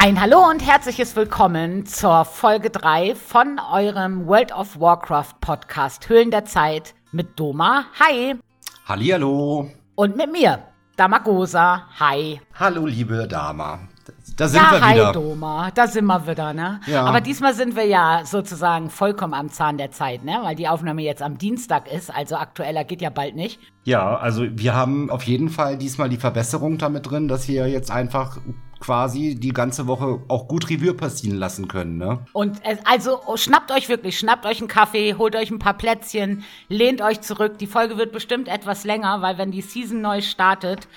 Ein Hallo und herzliches Willkommen zur Folge 3 von eurem World of Warcraft Podcast Höhlen der Zeit mit Doma. Hi. Hallihallo. Und mit mir, Damagosa. Hi. Hallo, liebe Dama. Da sind ja, wir hi wieder. Doma, da sind wir wieder, ne? Ja. Aber diesmal sind wir ja sozusagen vollkommen am Zahn der Zeit, ne? Weil die Aufnahme jetzt am Dienstag ist, also aktueller geht ja bald nicht. Ja, also wir haben auf jeden Fall diesmal die Verbesserung damit drin, dass wir jetzt einfach quasi die ganze Woche auch gut Revue passieren lassen können, ne? Und es, also oh, schnappt euch wirklich, schnappt euch einen Kaffee, holt euch ein paar Plätzchen, lehnt euch zurück. Die Folge wird bestimmt etwas länger, weil wenn die Season neu startet,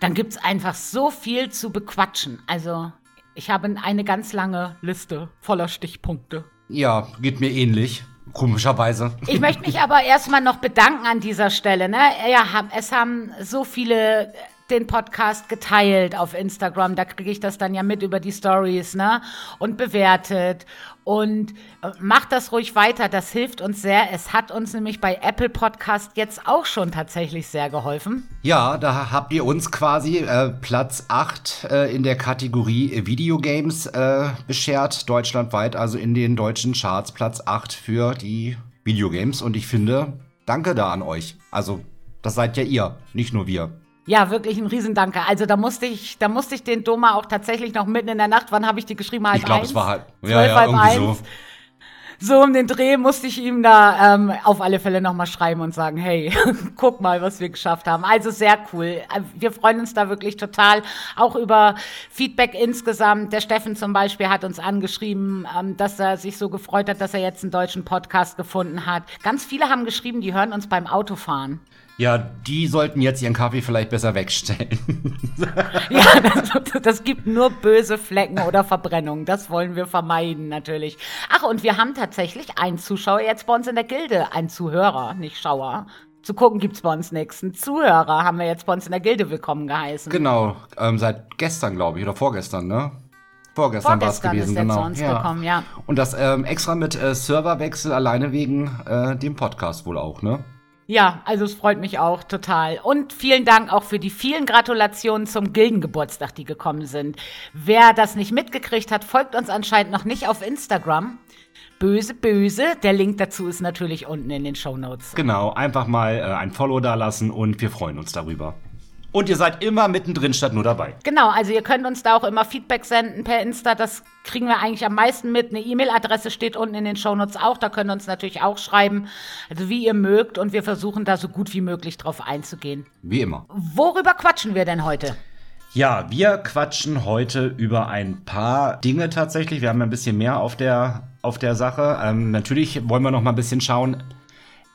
dann gibt's einfach so viel zu bequatschen. Also ich habe eine ganz lange Liste voller Stichpunkte. Ja, geht mir ähnlich. Komischerweise. Ich möchte mich aber erstmal noch bedanken an dieser Stelle. Ne? Ja, es haben so viele den Podcast geteilt auf Instagram. Da kriege ich das dann ja mit über die Stories, ne? Und bewertet. Und äh, macht das ruhig weiter. Das hilft uns sehr. Es hat uns nämlich bei Apple Podcast jetzt auch schon tatsächlich sehr geholfen. Ja, da habt ihr uns quasi äh, Platz 8 äh, in der Kategorie Videogames äh, beschert, deutschlandweit, also in den deutschen Charts Platz 8 für die Videogames. Und ich finde, danke da an euch. Also, das seid ja ihr, nicht nur wir. Ja, wirklich ein Riesendanke. Also da musste ich, da musste ich den Doma auch tatsächlich noch mitten in der Nacht, wann habe ich die geschrieben? Halb Ich glaube, es war halt. Zwölf, halb irgendwie eins. So um den Dreh musste ich ihm da ähm, auf alle Fälle nochmal schreiben und sagen, hey, guck mal, was wir geschafft haben. Also sehr cool. Äh, Wir freuen uns da wirklich total, auch über Feedback insgesamt. Der Steffen zum Beispiel hat uns angeschrieben, ähm, dass er sich so gefreut hat, dass er jetzt einen deutschen Podcast gefunden hat. Ganz viele haben geschrieben, die hören uns beim Autofahren. Ja, die sollten jetzt ihren Kaffee vielleicht besser wegstellen. Ja, das, das gibt nur böse Flecken oder Verbrennungen. Das wollen wir vermeiden, natürlich. Ach, und wir haben tatsächlich einen Zuschauer jetzt bei uns in der Gilde. Ein Zuhörer, nicht Schauer. Zu gucken gibt's bei uns nichts. Einen Zuhörer haben wir jetzt bei uns in der Gilde willkommen geheißen. genau, ähm, seit gestern, glaube ich, oder vorgestern, ne? Vorgestern, war es Vorgestern gewesen, ist genau. zu uns gekommen, ja. Und das ähm, extra mit äh, Serverwechsel alleine wegen äh, dem Podcast wohl auch, ne? Ja, also es freut mich auch total. Und vielen Dank auch für die vielen Gratulationen zum Gildengeburtstag, die gekommen sind. Wer das nicht mitgekriegt hat, folgt uns anscheinend noch nicht auf Instagram. Böse, böse. Der Link dazu ist natürlich unten in den Show Notes. Genau, einfach mal äh, ein Follow da lassen und wir freuen uns darüber. Und ihr seid immer mittendrin statt nur dabei. Genau, also ihr könnt uns da auch immer Feedback senden per Insta. Das kriegen wir eigentlich am meisten mit. Eine E-Mail-Adresse steht unten in den Shownotes auch. Da könnt ihr uns natürlich auch schreiben, also wie ihr mögt. Und wir versuchen da so gut wie möglich drauf einzugehen. Wie immer. Worüber quatschen wir denn heute? Ja, wir quatschen heute über ein paar Dinge tatsächlich. Wir haben ein bisschen mehr auf der, auf der Sache. Ähm, natürlich wollen wir noch mal ein bisschen schauen.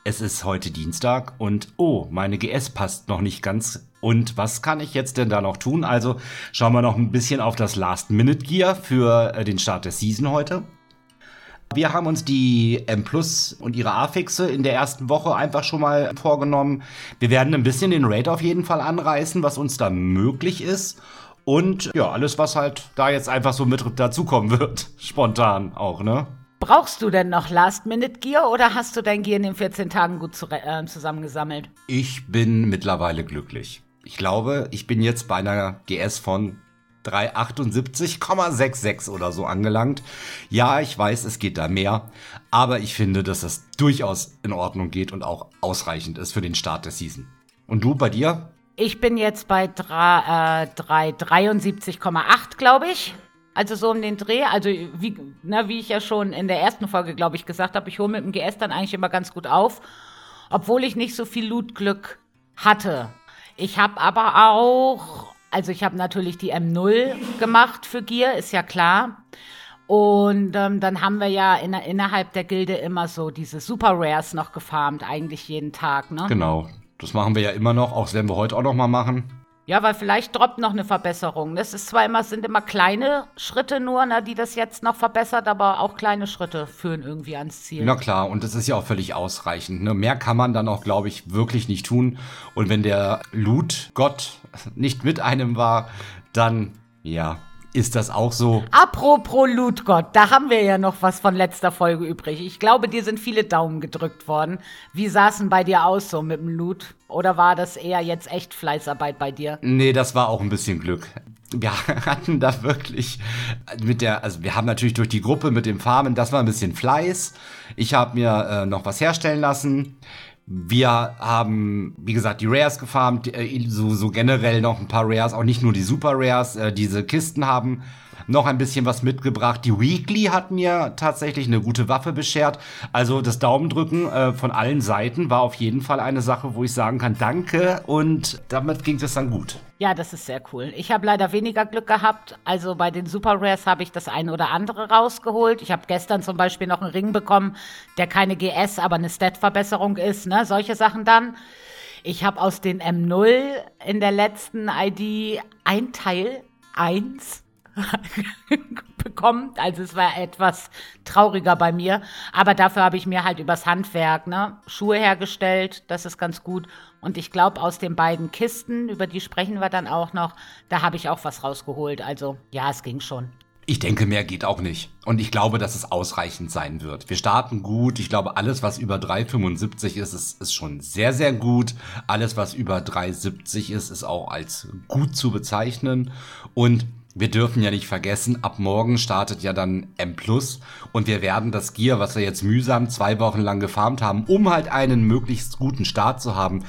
Es ist heute Dienstag und oh, meine GS passt noch nicht ganz. Und was kann ich jetzt denn da noch tun? Also schauen wir noch ein bisschen auf das Last-Minute-Gear für äh, den Start der Season heute. Wir haben uns die M Plus und ihre Affixe in der ersten Woche einfach schon mal vorgenommen. Wir werden ein bisschen den Raid auf jeden Fall anreißen, was uns da möglich ist. Und ja, alles, was halt da jetzt einfach so mit dazukommen wird. Spontan auch, ne? Brauchst du denn noch Last-Minute-Gear oder hast du dein Gear in den 14 Tagen gut zu, äh, zusammengesammelt? Ich bin mittlerweile glücklich. Ich glaube, ich bin jetzt bei einer GS von 378,66 oder so angelangt. Ja, ich weiß, es geht da mehr, aber ich finde, dass das durchaus in Ordnung geht und auch ausreichend ist für den Start der Season. Und du bei dir? Ich bin jetzt bei äh, drei- 73,8, glaube ich. Also so um den Dreh. Also wie, na, wie ich ja schon in der ersten Folge, glaube ich, gesagt habe, ich hole mit dem GS dann eigentlich immer ganz gut auf. Obwohl ich nicht so viel Lootglück hatte. Ich habe aber auch, also ich habe natürlich die M0 gemacht für Gear, ist ja klar. Und ähm, dann haben wir ja in, innerhalb der Gilde immer so diese Super Rares noch gefarmt, eigentlich jeden Tag, ne? Genau. Das machen wir ja immer noch, auch werden wir heute auch noch mal machen. Ja, weil vielleicht droppt noch eine Verbesserung. Das ist zwar immer, sind immer kleine Schritte nur, ne, die das jetzt noch verbessert, aber auch kleine Schritte führen irgendwie ans Ziel. Na klar, und das ist ja auch völlig ausreichend. Ne? Mehr kann man dann auch, glaube ich, wirklich nicht tun. Und wenn der Loot-Gott nicht mit einem war, dann, ja, ist das auch so. Apropos Lootgott, da haben wir ja noch was von letzter Folge übrig. Ich glaube, dir sind viele Daumen gedrückt worden. Wie sah es denn bei dir aus so mit dem Loot? Oder war das eher jetzt echt Fleißarbeit bei dir? Nee, das war auch ein bisschen Glück. wir hatten da wirklich mit der, also wir haben natürlich durch die Gruppe mit dem Farmen, das war ein bisschen Fleiß. Ich habe mir äh, noch was herstellen lassen. Wir haben, wie gesagt, die Rares gefarmt, äh, so, so generell noch ein paar Rares, auch nicht nur die Super Rares, äh, diese Kisten haben noch ein bisschen was mitgebracht. Die Weekly hat mir tatsächlich eine gute Waffe beschert. Also das Daumendrücken äh, von allen Seiten war auf jeden Fall eine Sache, wo ich sagen kann, danke und damit ging es dann gut. Ja, das ist sehr cool. Ich habe leider weniger Glück gehabt. Also bei den Super Rares habe ich das eine oder andere rausgeholt. Ich habe gestern zum Beispiel noch einen Ring bekommen, der keine GS, aber eine Stat-Verbesserung ist. Ne? Solche Sachen dann. Ich habe aus den M0 in der letzten ID ein Teil, eins, bekommen. Also es war etwas trauriger bei mir. Aber dafür habe ich mir halt übers Handwerk ne, Schuhe hergestellt. Das ist ganz gut. Und ich glaube, aus den beiden Kisten, über die sprechen wir dann auch noch, da habe ich auch was rausgeholt. Also ja, es ging schon. Ich denke, mehr geht auch nicht. Und ich glaube, dass es ausreichend sein wird. Wir starten gut. Ich glaube, alles, was über 3,75 ist, ist, ist schon sehr, sehr gut. Alles, was über 3,70 ist, ist auch als gut zu bezeichnen. Und wir dürfen ja nicht vergessen, ab morgen startet ja dann M Plus und wir werden das Gear, was wir jetzt mühsam zwei Wochen lang gefarmt haben, um halt einen möglichst guten Start zu haben,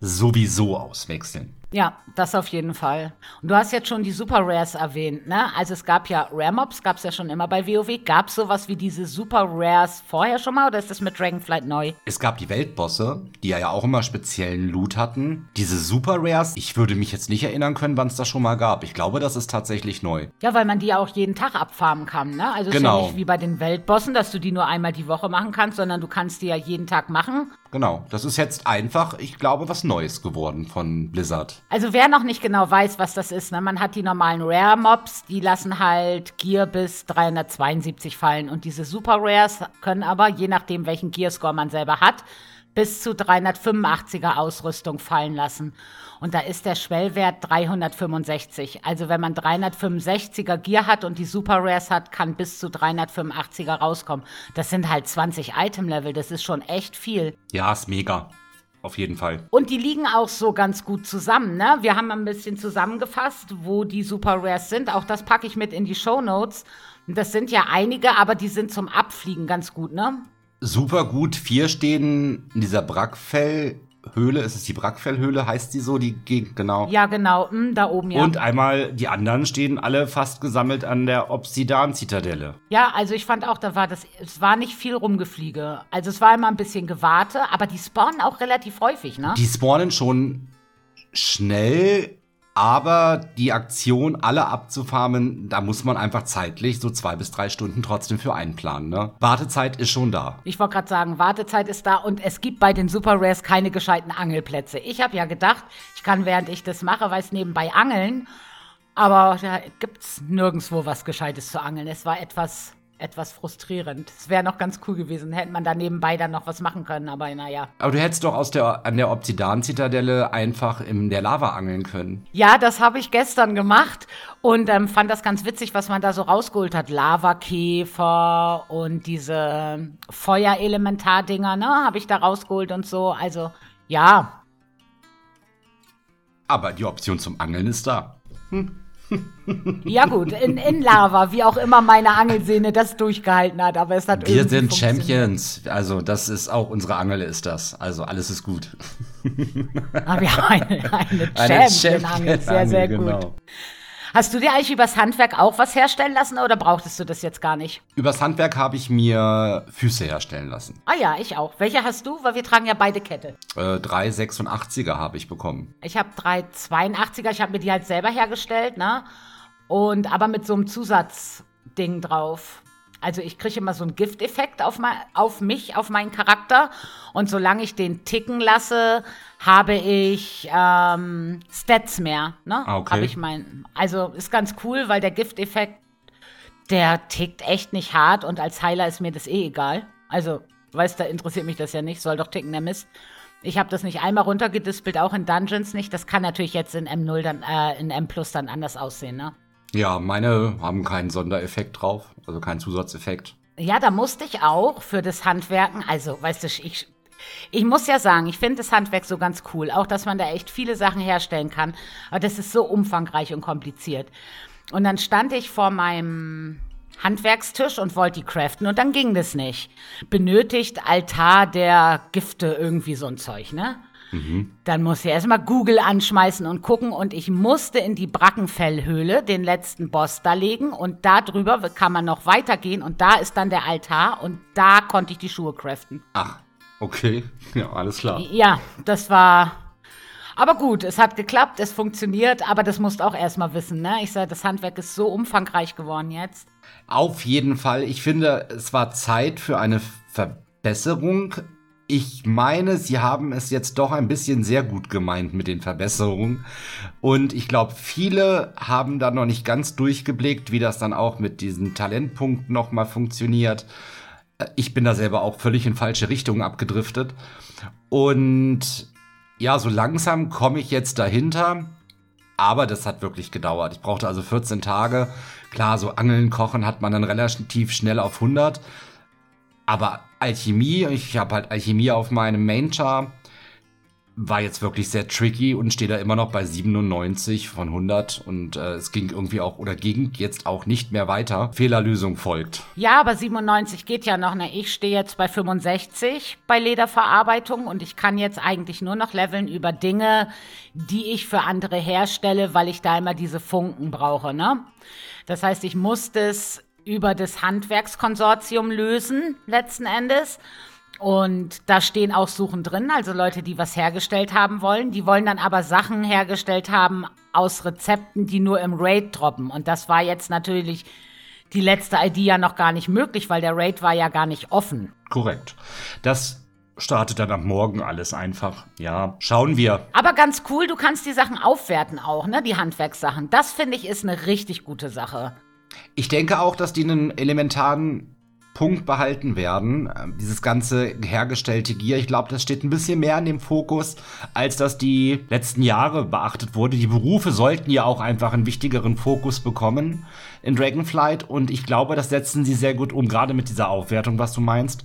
sowieso auswechseln. Ja, das auf jeden Fall. Und du hast jetzt schon die Super Rares erwähnt, ne? Also es gab ja Rare Mobs, gab es ja schon immer bei WoW. Gab es sowas wie diese Super Rares vorher schon mal oder ist das mit Dragonflight neu? Es gab die Weltbosse, die ja auch immer speziellen Loot hatten. Diese Super Rares, ich würde mich jetzt nicht erinnern können, wann es das schon mal gab. Ich glaube, das ist tatsächlich neu. Ja, weil man die ja auch jeden Tag abfarmen kann, ne? Also es genau. ist ja nicht wie bei den Weltbossen, dass du die nur einmal die Woche machen kannst, sondern du kannst die ja jeden Tag machen. Genau, das ist jetzt einfach, ich glaube, was Neues geworden von Blizzard. Also wer noch nicht genau weiß, was das ist, ne, man hat die normalen Rare-Mobs, die lassen halt Gear bis 372 fallen. Und diese Super Rares können aber, je nachdem, welchen Gear-Score man selber hat, bis zu 385er Ausrüstung fallen lassen. Und da ist der Schwellwert 365. Also wenn man 365er Gear hat und die Super Rares hat, kann bis zu 385er rauskommen. Das sind halt 20 Item-Level. Das ist schon echt viel. Ja, ist mega. Auf jeden Fall. Und die liegen auch so ganz gut zusammen, ne? Wir haben ein bisschen zusammengefasst, wo die Super Rares sind. Auch das packe ich mit in die Show Notes. Das sind ja einige, aber die sind zum Abfliegen ganz gut, ne? Super gut. Vier stehen in dieser Brackfell Höhle, ist es die Brackfellhöhle, heißt die so, die Gegend, genau. Ja, genau, hm, da oben, ja. Und einmal, die anderen stehen alle fast gesammelt an der Obsidian-Zitadelle. Ja, also ich fand auch, da war das, es war nicht viel Rumgefliege. Also es war immer ein bisschen Gewarte, aber die spawnen auch relativ häufig, ne? Die spawnen schon schnell, aber die Aktion, alle abzufarmen, da muss man einfach zeitlich so zwei bis drei Stunden trotzdem für einplanen. Ne? Wartezeit ist schon da. Ich wollte gerade sagen, Wartezeit ist da und es gibt bei den Super Rares keine gescheiten Angelplätze. Ich habe ja gedacht, ich kann während ich das mache, weiß nebenbei angeln. Aber da gibt es nirgendwo was Gescheites zu angeln. Es war etwas etwas frustrierend. Es wäre noch ganz cool gewesen, hätte man da nebenbei dann noch was machen können, aber naja. Aber du hättest doch aus der, an der Obsidian-Zitadelle einfach in der Lava angeln können. Ja, das habe ich gestern gemacht und ähm, fand das ganz witzig, was man da so rausgeholt hat. Lavakäfer und diese Feuerelementar-Dinger, ne, habe ich da rausgeholt und so. Also, ja. Aber die Option zum Angeln ist da. Hm. Ja gut, in, in Lava, wie auch immer meine Angelsehne das durchgehalten hat, aber es hat Wir sind Champions, also das ist auch unsere Angel ist das, also alles ist gut. Aber wir haben eine, eine Champion-Angel, sehr, sehr gut. Genau. Hast du dir eigentlich übers Handwerk auch was herstellen lassen oder brauchtest du das jetzt gar nicht? Übers Handwerk habe ich mir Füße herstellen lassen. Ah ja, ich auch. Welche hast du? Weil wir tragen ja beide Kette. Äh, 386er habe ich bekommen. Ich habe 382er. Ich habe mir die halt selber hergestellt, ne? Und aber mit so einem Zusatzding drauf. Also ich kriege immer so einen Gifteffekt auf, auf mich, auf meinen Charakter. Und solange ich den ticken lasse, habe ich ähm, Stats mehr. Ne? Ah, okay. Habe ich mein, also ist ganz cool, weil der Gifteffekt, der tickt echt nicht hart und als Heiler ist mir das eh egal. Also, weißt du, da interessiert mich das ja nicht, soll doch ticken der Mist. Ich habe das nicht einmal runtergedispelt, auch in Dungeons nicht. Das kann natürlich jetzt in M0 dann, äh, in M Plus dann anders aussehen, ne? Ja, meine haben keinen Sondereffekt drauf, also keinen Zusatzeffekt. Ja, da musste ich auch für das Handwerken, also weißt du, ich Ich muss ja sagen, ich finde das Handwerk so ganz cool. Auch, dass man da echt viele Sachen herstellen kann. Aber das ist so umfangreich und kompliziert. Und dann stand ich vor meinem Handwerkstisch und wollte die craften und dann ging das nicht. Benötigt Altar der Gifte irgendwie so ein Zeug, ne? Mhm. Dann musste ich erstmal Google anschmeißen und gucken und ich musste in die Brackenfellhöhle den letzten Boss da legen und da drüber kann man noch weitergehen und da ist dann der Altar und da konnte ich die Schuhe craften. Ach, okay. Ja, alles klar. Ja, das war. Aber gut, es hat geklappt, es funktioniert, aber das musst du auch erstmal wissen, ne? Ich sage, das Handwerk ist so umfangreich geworden jetzt. Auf jeden Fall. Ich finde, es war Zeit für eine Verbesserung ich meine, sie haben es jetzt doch ein bisschen sehr gut gemeint mit den Verbesserungen. Und ich glaube, viele haben da noch nicht ganz durchgeblickt, wie das dann auch mit diesen Talentpunkten nochmal funktioniert. Ich bin da selber auch völlig in falsche Richtungen abgedriftet. Und ja, so langsam komme ich jetzt dahinter. Aber das hat wirklich gedauert. Ich brauchte also 14 Tage. Klar, so Angeln, Kochen hat man dann relativ schnell auf 100. Aber Alchemie, ich habe halt Alchemie auf meinem Main-Char, war jetzt wirklich sehr tricky und stehe da immer noch bei 97 von 100 und äh, es ging irgendwie auch oder ging jetzt auch nicht mehr weiter. Fehlerlösung folgt. Ja, aber 97 geht ja noch. Ne? Ich stehe jetzt bei 65 bei Lederverarbeitung und ich kann jetzt eigentlich nur noch leveln über Dinge, die ich für andere herstelle, weil ich da immer diese Funken brauche. Ne? Das heißt, ich muss das über das Handwerkskonsortium lösen, letzten Endes. Und da stehen auch Suchen drin, also Leute, die was hergestellt haben wollen. Die wollen dann aber Sachen hergestellt haben aus Rezepten, die nur im Raid droppen. Und das war jetzt natürlich die letzte ID ja noch gar nicht möglich, weil der Raid war ja gar nicht offen. Korrekt. Das startet dann am Morgen alles einfach. Ja, schauen wir. Aber ganz cool, du kannst die Sachen aufwerten auch, ne? Die Handwerkssachen. Das finde ich ist eine richtig gute Sache. Ich denke auch, dass die einen elementaren Punkt behalten werden. Ähm, dieses ganze hergestellte Gear, ich glaube, das steht ein bisschen mehr in dem Fokus, als das die letzten Jahre beachtet wurde. Die Berufe sollten ja auch einfach einen wichtigeren Fokus bekommen in Dragonflight und ich glaube, das setzen sie sehr gut um, gerade mit dieser Aufwertung, was du meinst.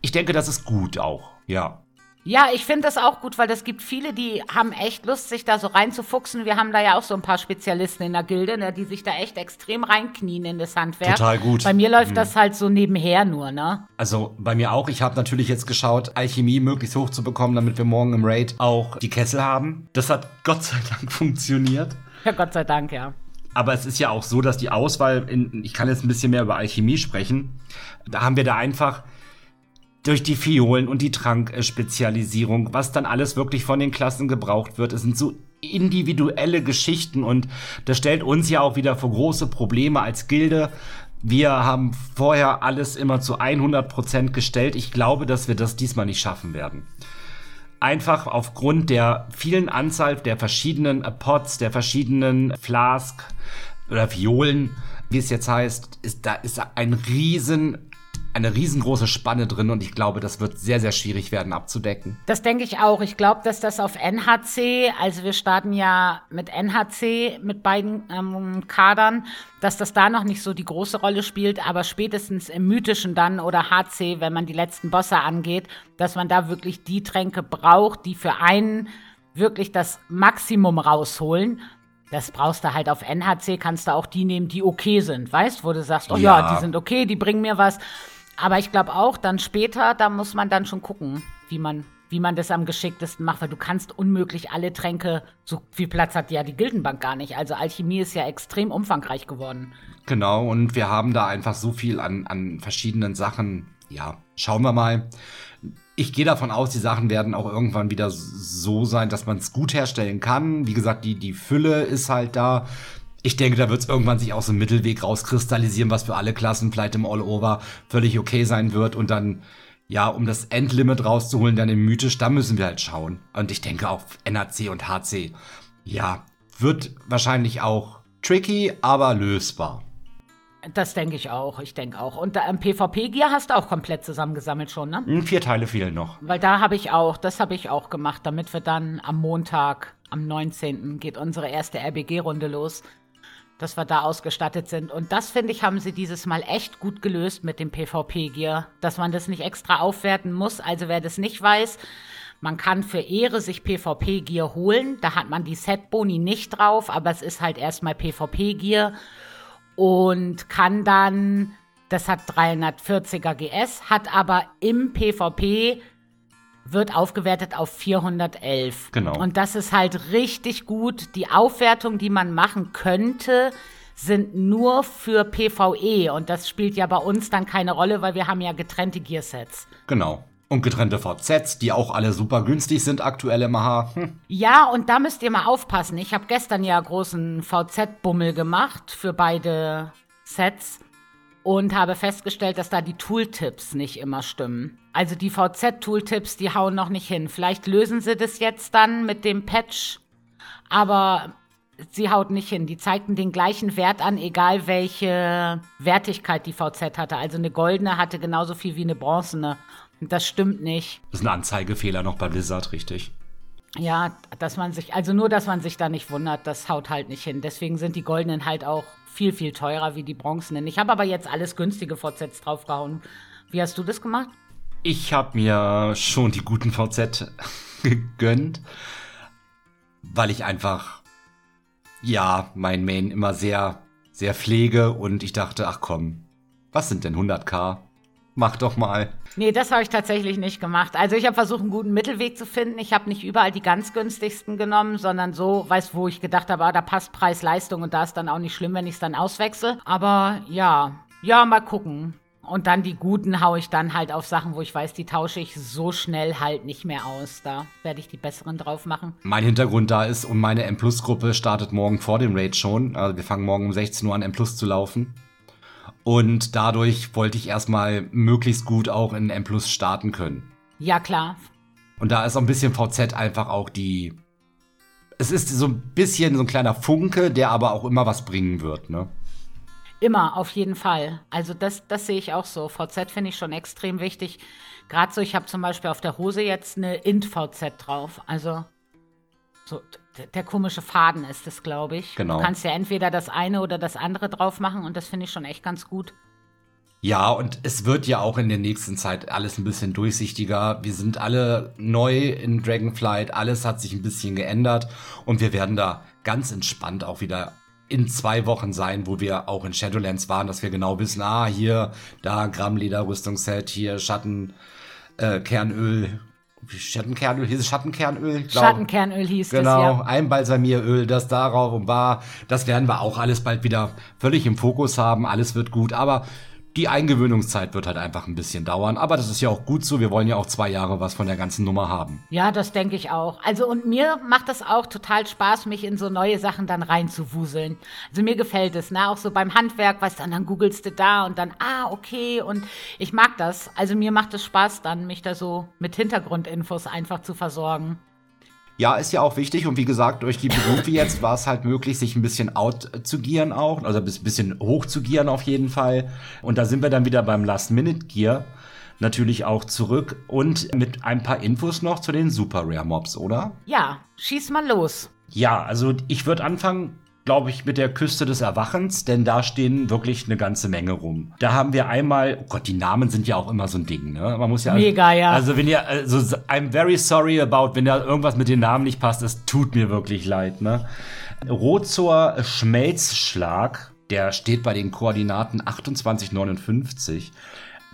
Ich denke, das ist gut auch, ja. Ja, ich finde das auch gut, weil es gibt viele, die haben echt Lust, sich da so reinzufuchsen. Wir haben da ja auch so ein paar Spezialisten in der Gilde, ne, die sich da echt extrem reinknien in das Handwerk. Total gut. Bei mir läuft mhm. das halt so nebenher nur, ne? Also bei mir auch. Ich habe natürlich jetzt geschaut, Alchemie möglichst hoch zu bekommen, damit wir morgen im Raid auch die Kessel haben. Das hat Gott sei Dank funktioniert. Ja, Gott sei Dank, ja. Aber es ist ja auch so, dass die Auswahl, in, ich kann jetzt ein bisschen mehr über Alchemie sprechen, da haben wir da einfach durch die Fiolen und die Trankspezialisierung, was dann alles wirklich von den Klassen gebraucht wird. Es sind so individuelle Geschichten und das stellt uns ja auch wieder vor große Probleme als Gilde. Wir haben vorher alles immer zu 100% gestellt. Ich glaube, dass wir das diesmal nicht schaffen werden. Einfach aufgrund der vielen Anzahl der verschiedenen Pots, der verschiedenen Flask oder Violen, wie es jetzt heißt, ist da ist ein riesen eine riesengroße Spanne drin und ich glaube, das wird sehr, sehr schwierig werden abzudecken. Das denke ich auch. Ich glaube, dass das auf NHC, also wir starten ja mit NHC mit beiden ähm, Kadern, dass das da noch nicht so die große Rolle spielt, aber spätestens im Mythischen dann oder HC, wenn man die letzten Bosse angeht, dass man da wirklich die Tränke braucht, die für einen wirklich das Maximum rausholen. Das brauchst du halt auf NHC, kannst du auch die nehmen, die okay sind, weißt, wo du sagst, oh ja, ja die sind okay, die bringen mir was. Aber ich glaube auch, dann später, da muss man dann schon gucken, wie man, wie man das am geschicktesten macht, weil du kannst unmöglich alle Tränke, so viel Platz hat ja die Gildenbank gar nicht. Also Alchemie ist ja extrem umfangreich geworden. Genau, und wir haben da einfach so viel an, an verschiedenen Sachen. Ja, schauen wir mal. Ich gehe davon aus, die Sachen werden auch irgendwann wieder so sein, dass man es gut herstellen kann. Wie gesagt, die, die Fülle ist halt da ich denke, da wird es irgendwann sich aus dem Mittelweg rauskristallisieren, was für alle Klassen vielleicht im All-Over völlig okay sein wird und dann ja, um das Endlimit rauszuholen, dann im Mythisch, da müssen wir halt schauen. Und ich denke auch NAC und HC, ja, wird wahrscheinlich auch tricky, aber lösbar. Das denke ich auch, ich denke auch. Und im PvP-Gear hast du auch komplett zusammengesammelt schon, ne? Hm, vier Teile fehlen noch. Weil da habe ich auch, das habe ich auch gemacht, damit wir dann am Montag, am 19. geht unsere erste RBG-Runde los dass wir da ausgestattet sind. Und das, finde ich, haben sie dieses Mal echt gut gelöst mit dem PvP-Gear, dass man das nicht extra aufwerten muss. Also wer das nicht weiß, man kann für Ehre sich PvP-Gear holen. Da hat man die Set-Boni nicht drauf, aber es ist halt erstmal PvP-Gear und kann dann, das hat 340er GS, hat aber im PvP wird aufgewertet auf 411. Genau. Und das ist halt richtig gut. Die Aufwertung, die man machen könnte, sind nur für PvE und das spielt ja bei uns dann keine Rolle, weil wir haben ja getrennte Gearsets. Genau. Und getrennte VZs, die auch alle super günstig sind aktuell im AHA. Hm. Ja, und da müsst ihr mal aufpassen. Ich habe gestern ja großen VZ-Bummel gemacht für beide Sets und habe festgestellt, dass da die Tooltips nicht immer stimmen. Also die VZ-Tooltips, die hauen noch nicht hin. Vielleicht lösen sie das jetzt dann mit dem Patch, aber sie haut nicht hin. Die zeigten den gleichen Wert an, egal welche Wertigkeit die VZ hatte. Also eine goldene hatte genauso viel wie eine bronzene. Das stimmt nicht. Das ist ein Anzeigefehler noch bei Blizzard, richtig. Ja, dass man sich, also nur, dass man sich da nicht wundert, das haut halt nicht hin. Deswegen sind die goldenen halt auch viel, viel teurer wie die bronzenen. Ich habe aber jetzt alles günstige VZs draufgehauen. Wie hast du das gemacht? Ich habe mir schon die guten VZ gegönnt, weil ich einfach, ja, mein Main immer sehr, sehr pflege und ich dachte, ach komm, was sind denn 100k? Mach doch mal. Nee, das habe ich tatsächlich nicht gemacht. Also ich habe versucht, einen guten Mittelweg zu finden. Ich habe nicht überall die ganz günstigsten genommen, sondern so, weiß, wo ich gedacht habe, ah, da passt Preis-Leistung und da ist dann auch nicht schlimm, wenn ich es dann auswechsel. Aber ja, ja, mal gucken. Und dann die guten haue ich dann halt auf Sachen, wo ich weiß, die tausche ich so schnell halt nicht mehr aus. Da werde ich die besseren drauf machen. Mein Hintergrund da ist, und meine M-Plus-Gruppe startet morgen vor dem Raid schon. Also wir fangen morgen um 16 Uhr an, M-Plus zu laufen. Und dadurch wollte ich erstmal möglichst gut auch in M Plus starten können. Ja, klar. Und da ist so ein bisschen VZ einfach auch die. Es ist so ein bisschen so ein kleiner Funke, der aber auch immer was bringen wird, ne? Immer, auf jeden Fall. Also das, das sehe ich auch so. VZ finde ich schon extrem wichtig. Gerade so, ich habe zum Beispiel auf der Hose jetzt eine Int-VZ drauf. Also so, der komische Faden ist es, glaube ich. Genau. Du kannst ja entweder das eine oder das andere drauf machen und das finde ich schon echt ganz gut. Ja, und es wird ja auch in der nächsten Zeit alles ein bisschen durchsichtiger. Wir sind alle neu in Dragonflight, alles hat sich ein bisschen geändert und wir werden da ganz entspannt auch wieder in zwei Wochen sein, wo wir auch in Shadowlands waren, dass wir genau wissen, ah, hier, da Grammleder-Rüstungsset, hier Schatten, äh, Kernöl, Schattenkernöl, hieß es Schattenkernöl? Glaub, Schattenkernöl hieß genau, es, ja. Genau, Einbalsamieröl, das darauf und war. Das werden wir auch alles bald wieder völlig im Fokus haben. Alles wird gut, aber die Eingewöhnungszeit wird halt einfach ein bisschen dauern. Aber das ist ja auch gut so. Wir wollen ja auch zwei Jahre was von der ganzen Nummer haben. Ja, das denke ich auch. Also und mir macht das auch total Spaß, mich in so neue Sachen dann reinzuwuseln. Also mir gefällt es, ne? Auch so beim Handwerk, weißt du, dann googelst du da und dann, ah, okay. Und ich mag das. Also mir macht es Spaß dann, mich da so mit Hintergrundinfos einfach zu versorgen. Ja, ist ja auch wichtig und wie gesagt, durch die Berufe jetzt war es halt möglich, sich ein bisschen out zu gieren auch, also ein bisschen hoch zu gieren auf jeden Fall. Und da sind wir dann wieder beim Last-Minute-Gear natürlich auch zurück und mit ein paar Infos noch zu den Super Rare Mobs, oder? Ja, schieß mal los. Ja, also ich würde anfangen glaube ich, mit der Küste des Erwachens, denn da stehen wirklich eine ganze Menge rum. Da haben wir einmal, oh Gott, die Namen sind ja auch immer so ein Ding, ne? Man muss ja. Mega, ja. Also, wenn ihr, also, I'm very sorry about, wenn da irgendwas mit den Namen nicht passt, es tut mir wirklich leid, ne? Rozor Schmelzschlag, der steht bei den Koordinaten 2859.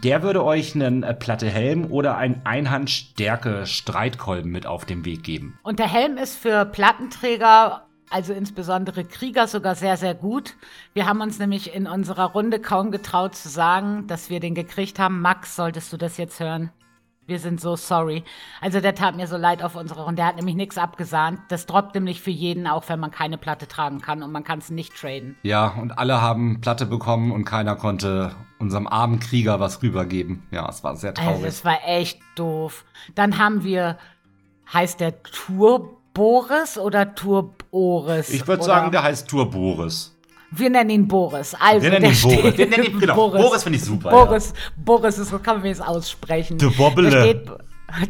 Der würde euch einen äh, Platte Helm oder einen Einhandstärke Streitkolben mit auf den Weg geben. Und der Helm ist für Plattenträger also insbesondere Krieger sogar sehr, sehr gut. Wir haben uns nämlich in unserer Runde kaum getraut zu sagen, dass wir den gekriegt haben. Max, solltest du das jetzt hören? Wir sind so sorry. Also der tat mir so leid auf unserer Runde. Der hat nämlich nichts abgesahnt. Das droppt nämlich für jeden, auch wenn man keine Platte tragen kann und man kann es nicht traden. Ja, und alle haben Platte bekommen und keiner konnte unserem armen Krieger was rübergeben. Ja, es war sehr traurig. Also es war echt doof. Dann haben wir, heißt der Tour Boris oder Turboris? Ich würde sagen, der heißt Turboris. Wir nennen ihn Boris. Also, wir nennen ihn Boris. Wir nennen ihn, genau. Boris, Boris finde ich super. Boris, ja. Boris ist, so kann man es aussprechen. Der Bobble. Steht,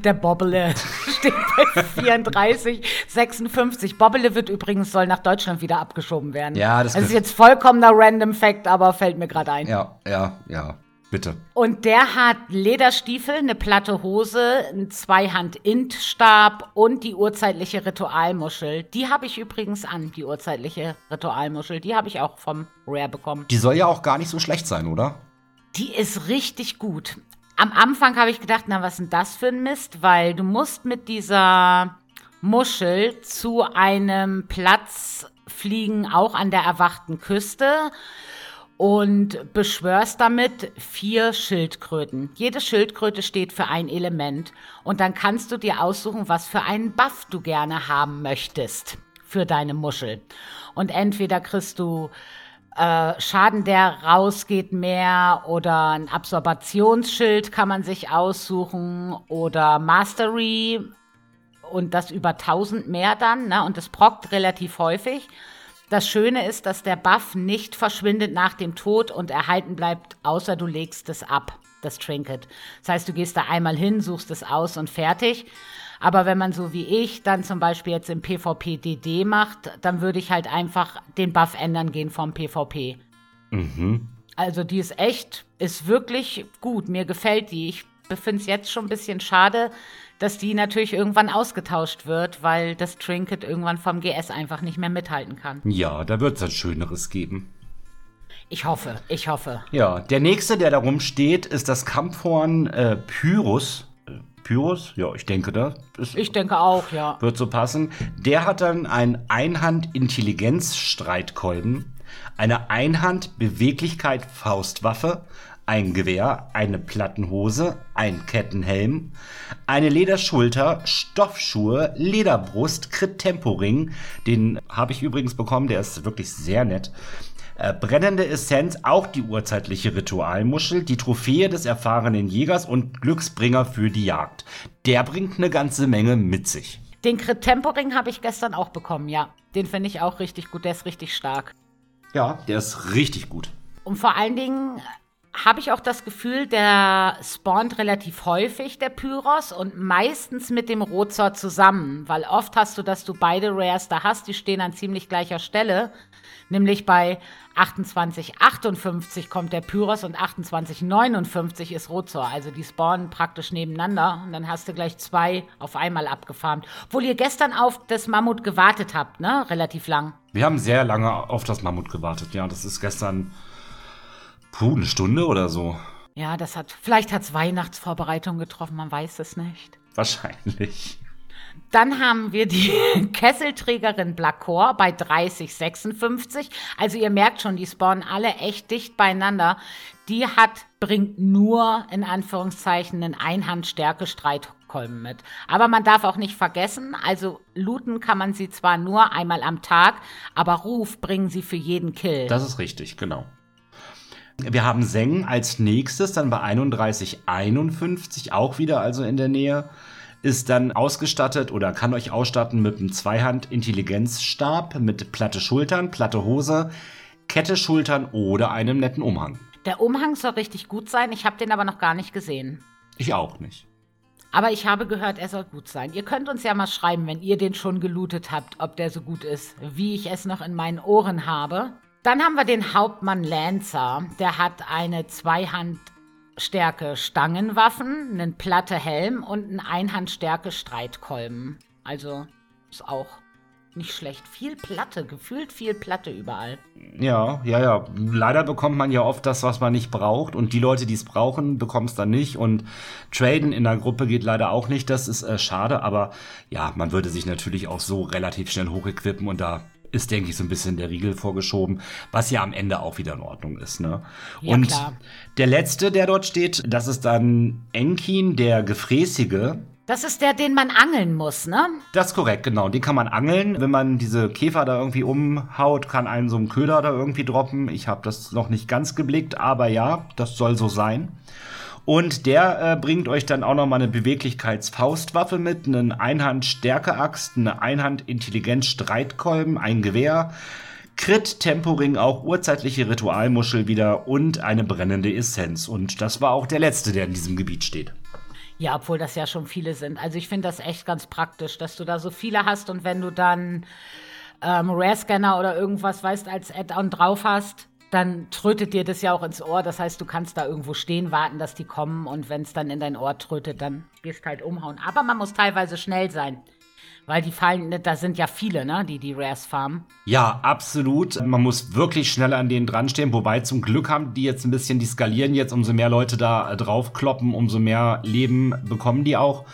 Der Bobbele steht bei 34, 56. Bobbele wird übrigens, soll nach Deutschland wieder abgeschoben werden. Ja, das, das ist jetzt vollkommener Random Fact, aber fällt mir gerade ein. Ja, ja, ja. Bitte. Und der hat Lederstiefel, eine platte Hose, einen Zweihand-Int-Stab und die urzeitliche Ritualmuschel. Die habe ich übrigens an, die urzeitliche Ritualmuschel. Die habe ich auch vom Rare bekommen. Die soll ja auch gar nicht so schlecht sein, oder? Die ist richtig gut. Am Anfang habe ich gedacht, na, was ist denn das für ein Mist? Weil du musst mit dieser Muschel zu einem Platz fliegen, auch an der erwachten Küste und beschwörst damit vier Schildkröten. Jede Schildkröte steht für ein Element und dann kannst du dir aussuchen, was für einen Buff du gerne haben möchtest für deine Muschel. Und entweder kriegst du äh, Schaden, der rausgeht, mehr oder ein Absorbationsschild kann man sich aussuchen oder Mastery und das über 1000 mehr dann, ne? Und das prockt relativ häufig. Das Schöne ist, dass der Buff nicht verschwindet nach dem Tod und erhalten bleibt, außer du legst es ab, das Trinket. Das heißt, du gehst da einmal hin, suchst es aus und fertig. Aber wenn man so wie ich dann zum Beispiel jetzt im PvP DD macht, dann würde ich halt einfach den Buff ändern gehen vom PvP. Mhm. Also die ist echt, ist wirklich gut. Mir gefällt die. Ich finde es jetzt schon ein bisschen schade, dass die natürlich irgendwann ausgetauscht wird, weil das Trinket irgendwann vom GS einfach nicht mehr mithalten kann. Ja, da wird es ein schöneres geben. Ich hoffe, ich hoffe. Ja, der nächste, der da rumsteht, ist das Kampfhorn äh, Pyrrhus. Äh, Pyrrhus? Ja, ich denke, das ist, Ich denke auch, ja. Wird so passen. Der hat dann ein Einhand-Intelligenz-Streitkolben, eine Einhand-Beweglichkeit-Faustwaffe, ein Gewehr, eine Plattenhose, ein Kettenhelm, eine Lederschulter, Stoffschuhe, Lederbrust, Crit-Temporing, den habe ich übrigens bekommen, der ist wirklich sehr nett. Äh, brennende Essenz, auch die urzeitliche Ritualmuschel, die Trophäe des erfahrenen Jägers und Glücksbringer für die Jagd. Der bringt eine ganze Menge mit sich. Den Crit Temporing habe ich gestern auch bekommen, ja. Den finde ich auch richtig gut, der ist richtig stark. Ja, der ist richtig gut. Und vor allen Dingen habe ich auch das Gefühl, der spawnt relativ häufig, der Pyros, und meistens mit dem Rotzor zusammen, weil oft hast du, dass du beide Rares da hast, die stehen an ziemlich gleicher Stelle. Nämlich bei 2858 kommt der Pyros und 2859 ist Rozor. Also die spawnen praktisch nebeneinander und dann hast du gleich zwei auf einmal abgefarmt. Obwohl ihr gestern auf das Mammut gewartet habt, ne? Relativ lang. Wir haben sehr lange auf das Mammut gewartet, ja. Das ist gestern Puh, eine Stunde oder so. Ja, das hat, vielleicht hat es Weihnachtsvorbereitung getroffen, man weiß es nicht. Wahrscheinlich. Dann haben wir die Kesselträgerin Blacor bei 3056. Also ihr merkt schon, die spawnen alle echt dicht beieinander. Die hat, bringt nur in Anführungszeichen einen Einhandstärke-Streitkolben mit. Aber man darf auch nicht vergessen, also looten kann man sie zwar nur einmal am Tag, aber Ruf bringen sie für jeden Kill. Das ist richtig, genau. Wir haben Seng als nächstes, dann bei 31,51, auch wieder also in der Nähe, ist dann ausgestattet oder kann euch ausstatten mit einem Zweihand-Intelligenzstab mit platte Schultern, platte Hose, Kette Schultern oder einem netten Umhang. Der Umhang soll richtig gut sein, ich habe den aber noch gar nicht gesehen. Ich auch nicht. Aber ich habe gehört, er soll gut sein. Ihr könnt uns ja mal schreiben, wenn ihr den schon gelootet habt, ob der so gut ist, wie ich es noch in meinen Ohren habe. Dann haben wir den Hauptmann Lancer. Der hat eine Zweihandstärke Stangenwaffen, einen platte Helm und einen Einhandstärke Streitkolben. Also ist auch nicht schlecht. Viel Platte, gefühlt viel Platte überall. Ja, ja, ja. Leider bekommt man ja oft das, was man nicht braucht. Und die Leute, die es brauchen, bekommen es dann nicht. Und Traden in der Gruppe geht leider auch nicht. Das ist äh, schade. Aber ja, man würde sich natürlich auch so relativ schnell hochequippen und da ist, denke ich, so ein bisschen der Riegel vorgeschoben, was ja am Ende auch wieder in Ordnung ist. Ne? Ja, und klar. der letzte, der dort steht, das ist dann Enkin, der Gefräßige. Das ist der, den man angeln muss, ne? Das ist korrekt, genau. Den kann man angeln. Wenn man diese Käfer da irgendwie umhaut, kann einen so ein Köder da irgendwie droppen. Ich habe das noch nicht ganz geblickt, aber ja, das soll so sein. Und der äh, bringt euch dann auch nochmal eine Beweglichkeitsfaustwaffe mit, einen Einhand-Stärke-Axt, eine Einhand-Intelligenz-Streitkolben, ein Gewehr, Crit, Temporing, auch urzeitliche Ritualmuschel wieder und eine brennende Essenz. Und das war auch der letzte, der in diesem Gebiet steht. Ja, obwohl das ja schon viele sind. Also ich finde das echt ganz praktisch, dass du da so viele hast und wenn du dann ähm, Rare-Scanner oder irgendwas, weißt, als Add-on drauf hast, dann trötet dir das ja auch ins Ohr. Das heißt, du kannst da irgendwo stehen, warten, dass die kommen und wenn es dann in dein Ohr trötet, dann gehst halt umhauen. Aber man muss teilweise schnell sein. Weil die fallen, da sind ja viele, ne, die die Rares farmen. Ja, absolut. Man muss wirklich schnell an denen dranstehen. Wobei zum Glück haben die jetzt ein bisschen, die skalieren jetzt, umso mehr Leute da draufkloppen, umso mehr Leben bekommen die auch.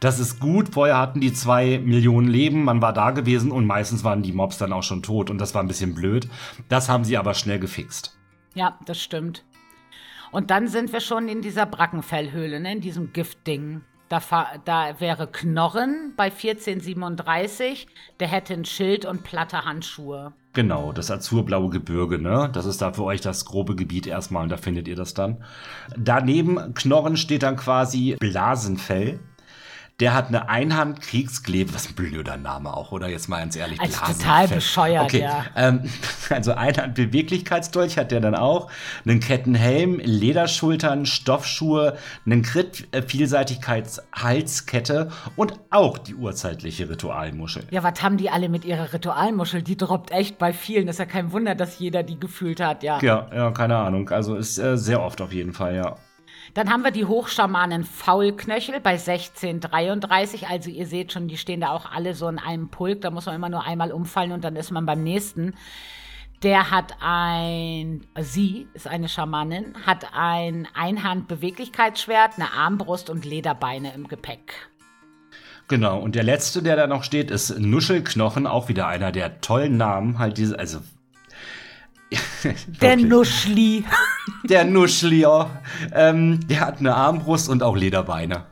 Das ist gut. Vorher hatten die zwei Millionen Leben. Man war da gewesen und meistens waren die Mobs dann auch schon tot und das war ein bisschen blöd. Das haben sie aber schnell gefixt. Ja, das stimmt. Und dann sind wir schon in dieser Brackenfellhöhle, ne, in diesem Giftding. Da, da, wäre Knorren bei 1437. Der hätte ein Schild und platte Handschuhe. Genau, das azurblaue Gebirge, ne? Das ist da für euch das grobe Gebiet erstmal und da findet ihr das dann. Daneben Knorren steht dann quasi Blasenfell. Der hat eine Einhand-Kriegsklebe, was ein blöder Name auch, oder? Jetzt mal ganz ehrlich. Also total bescheuert, okay. ja. Ähm, also Einhand-Beweglichkeitsdolch hat der dann auch, einen Kettenhelm, Lederschultern, Stoffschuhe, einen Crit-Vielseitigkeits-Halskette und auch die urzeitliche Ritualmuschel. Ja, was haben die alle mit ihrer Ritualmuschel? Die droppt echt bei vielen. Das ist ja kein Wunder, dass jeder die gefühlt hat, ja. Ja, ja, keine Ahnung. Also ist äh, sehr oft auf jeden Fall, ja. Dann haben wir die Hochschamanen Faulknöchel bei 1633. Also ihr seht schon, die stehen da auch alle so in einem Pulk. Da muss man immer nur einmal umfallen und dann ist man beim nächsten. Der hat ein, sie ist eine Schamanin, hat ein Einhand-Beweglichkeitsschwert, eine Armbrust und Lederbeine im Gepäck. Genau, und der letzte, der da noch steht, ist Nuschelknochen, auch wieder einer der tollen Namen. Halt diese, also der Nuschli. Der Nuschli, ja. Ähm, der hat eine Armbrust und auch Lederbeine.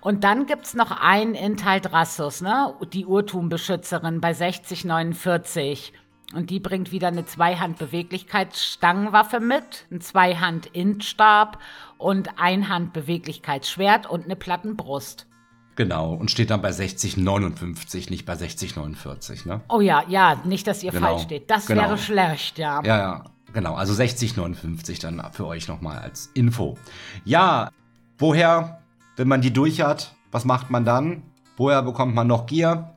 Und dann gibt es noch einen Intaldrassus, ne? Die Urtumbeschützerin bei 6049. Und die bringt wieder eine Zweihand-Beweglichkeitsstangenwaffe mit, ein Zweihand-Intstab und Einhand-Beweglichkeitsschwert und eine Plattenbrust. Genau, und steht dann bei 60,59, nicht bei 60,49, ne? Oh ja, ja, nicht, dass ihr genau. falsch steht. Das genau. wäre schlecht, ja. Ja, ja, genau. Also 60,59 dann für euch nochmal als Info. Ja, woher, wenn man die durch hat, was macht man dann? Woher bekommt man noch Gier?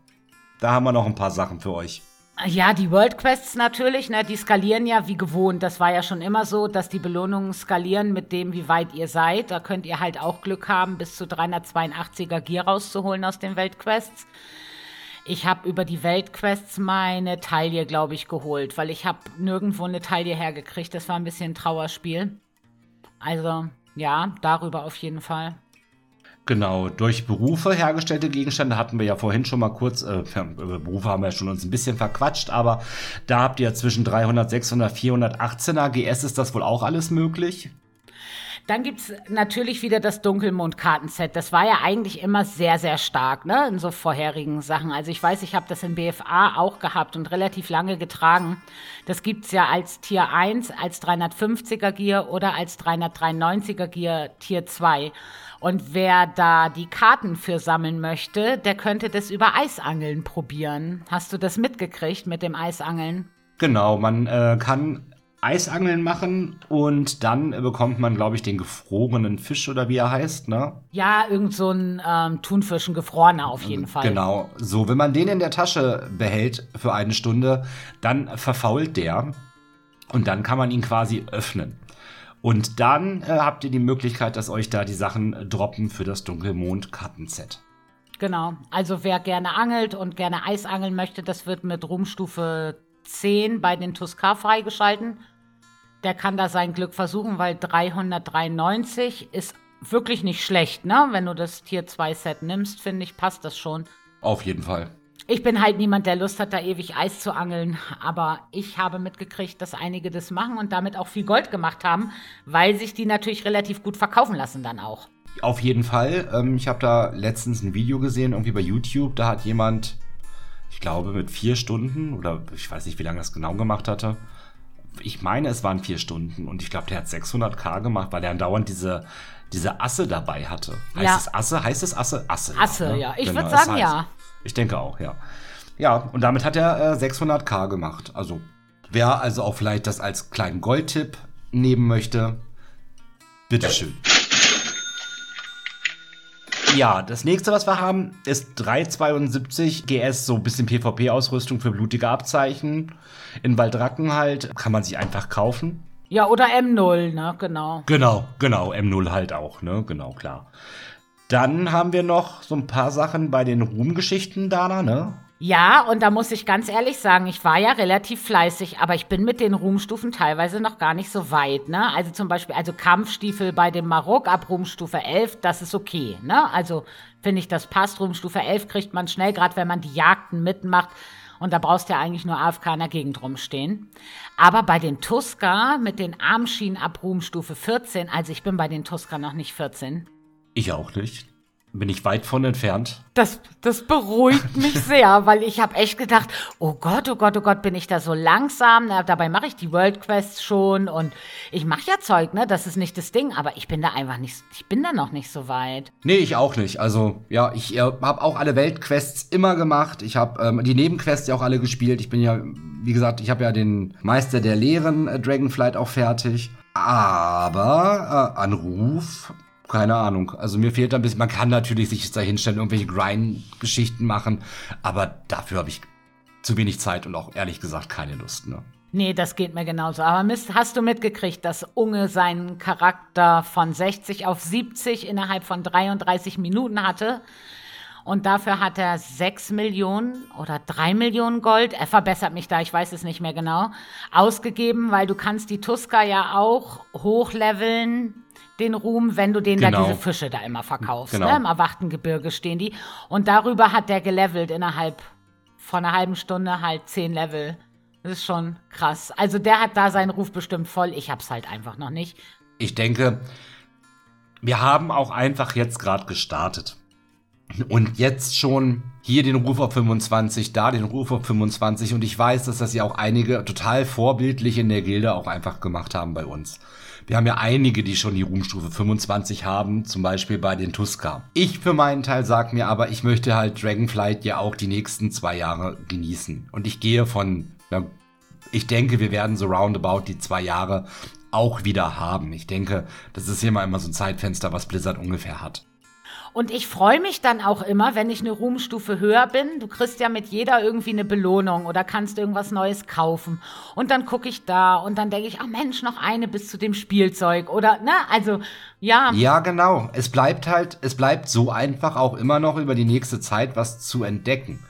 Da haben wir noch ein paar Sachen für euch. Ja, die World Quests natürlich, ne, die skalieren ja wie gewohnt. Das war ja schon immer so, dass die Belohnungen skalieren mit dem, wie weit ihr seid. Da könnt ihr halt auch Glück haben, bis zu 382er Gier rauszuholen aus den Weltquests. Ich habe über die Weltquests meine Taille, glaube ich, geholt, weil ich habe nirgendwo eine Taille hergekriegt. Das war ein bisschen ein Trauerspiel. Also, ja, darüber auf jeden Fall. Genau, durch Berufe hergestellte Gegenstände hatten wir ja vorhin schon mal kurz, äh, Berufe haben wir ja schon uns ein bisschen verquatscht, aber da habt ihr zwischen 300, 600, 418er GS ist das wohl auch alles möglich? Dann gibt es natürlich wieder das Dunkelmond-Kartenset. Das war ja eigentlich immer sehr, sehr stark, ne, in so vorherigen Sachen. Also ich weiß, ich habe das in BFA auch gehabt und relativ lange getragen. Das gibt es ja als Tier 1, als 350er Gear oder als 393er Gear Tier 2. Und wer da die Karten für sammeln möchte, der könnte das über Eisangeln probieren. Hast du das mitgekriegt mit dem Eisangeln? Genau, man äh, kann Eisangeln machen und dann bekommt man, glaube ich, den gefrorenen Fisch oder wie er heißt, ne? Ja, irgend so ein ähm, Thunfisch, ein gefrorener auf jeden Fall. Genau, so, wenn man den in der Tasche behält für eine Stunde, dann verfault der und dann kann man ihn quasi öffnen. Und dann äh, habt ihr die Möglichkeit, dass euch da die Sachen droppen für das Dunkelmond-Kartenset. Genau. Also wer gerne angelt und gerne Eis angeln möchte, das wird mit Ruhmstufe 10 bei den Tuskar freigeschalten. Der kann da sein Glück versuchen, weil 393 ist wirklich nicht schlecht, ne? Wenn du das Tier 2 Set nimmst, finde ich, passt das schon. Auf jeden Fall. Ich bin halt niemand, der Lust hat, da ewig Eis zu angeln. Aber ich habe mitgekriegt, dass einige das machen und damit auch viel Gold gemacht haben, weil sich die natürlich relativ gut verkaufen lassen dann auch. Auf jeden Fall. Ähm, ich habe da letztens ein Video gesehen, irgendwie bei YouTube. Da hat jemand, ich glaube, mit vier Stunden oder ich weiß nicht, wie lange das genau gemacht hatte. Ich meine, es waren vier Stunden und ich glaube, der hat 600k gemacht, weil er dauernd diese, diese Asse dabei hatte. Heißt ja. es Asse? Heißt es Asse? Asse. Asse, ja. Ne? ja. Ich genau, würde sagen, ja. Ich denke auch, ja. Ja, und damit hat er äh, 600k gemacht. Also, wer also auch vielleicht das als kleinen Goldtipp nehmen möchte, bitteschön. Ja, das nächste, was wir haben, ist 372 GS, so ein bisschen PvP-Ausrüstung für blutige Abzeichen. In Waldracken halt. Kann man sich einfach kaufen. Ja, oder M0, ne, genau. Genau, genau, M0 halt auch, ne, genau, klar. Dann haben wir noch so ein paar Sachen bei den Ruhmgeschichten, Dana, ne? Ja, und da muss ich ganz ehrlich sagen, ich war ja relativ fleißig, aber ich bin mit den Ruhmstufen teilweise noch gar nicht so weit, ne? Also zum Beispiel, also Kampfstiefel bei dem Marok ab Ruhmstufe 11, das ist okay, ne? Also finde ich, das passt. Ruhmstufe 11 kriegt man schnell, gerade wenn man die Jagden mitmacht. Und da brauchst du ja eigentlich nur AFK in der Gegend rumstehen. Aber bei den Tusker mit den Armschienen ab Ruhmstufe 14, also ich bin bei den Tusker noch nicht 14. Ich auch nicht. Bin ich weit von entfernt. Das, das beruhigt mich sehr, weil ich habe echt gedacht, oh Gott, oh Gott, oh Gott, bin ich da so langsam. Na, dabei mache ich die World Quests schon und ich mache ja Zeug, ne? Das ist nicht das Ding, aber ich bin da einfach nicht, ich bin da noch nicht so weit. Nee, ich auch nicht. Also, ja, ich äh, habe auch alle Weltquests immer gemacht. Ich habe ähm, die Nebenquests ja auch alle gespielt. Ich bin ja, wie gesagt, ich habe ja den Meister der Lehren äh, Dragonflight auch fertig. Aber äh, Anruf keine Ahnung. Also mir fehlt ein bisschen, man kann natürlich sich da hinstellen, irgendwelche Grind-Geschichten machen, aber dafür habe ich zu wenig Zeit und auch ehrlich gesagt keine Lust. Ne? Nee, das geht mir genauso. Aber hast du mitgekriegt, dass Unge seinen Charakter von 60 auf 70 innerhalb von 33 Minuten hatte? Und dafür hat er 6 Millionen oder 3 Millionen Gold, er verbessert mich da, ich weiß es nicht mehr genau, ausgegeben, weil du kannst die Tusker ja auch hochleveln den Ruhm, wenn du denen genau. da diese Fische da immer verkaufst. Genau. Ne? Im erwachten Gebirge stehen die. Und darüber hat der gelevelt innerhalb von einer halben Stunde halt zehn Level. Das ist schon krass. Also der hat da seinen Ruf bestimmt voll. Ich hab's halt einfach noch nicht. Ich denke, wir haben auch einfach jetzt gerade gestartet. Und jetzt schon hier den Ruf auf 25, da den Ruf auf 25. Und ich weiß, dass das ja auch einige total vorbildlich in der Gilde auch einfach gemacht haben bei uns. Wir haben ja einige, die schon die Ruhmstufe 25 haben, zum Beispiel bei den Tuska. Ich für meinen Teil sag mir aber, ich möchte halt Dragonflight ja auch die nächsten zwei Jahre genießen. Und ich gehe von, ja, ich denke, wir werden so roundabout die zwei Jahre auch wieder haben. Ich denke, das ist immer immer so ein Zeitfenster, was Blizzard ungefähr hat. Und ich freue mich dann auch immer, wenn ich eine Ruhmstufe höher bin. Du kriegst ja mit jeder irgendwie eine Belohnung oder kannst irgendwas Neues kaufen. Und dann gucke ich da und dann denke ich, ach Mensch, noch eine bis zu dem Spielzeug. Oder, ne, also, ja. Ja, genau. Es bleibt halt, es bleibt so einfach auch immer noch über die nächste Zeit was zu entdecken.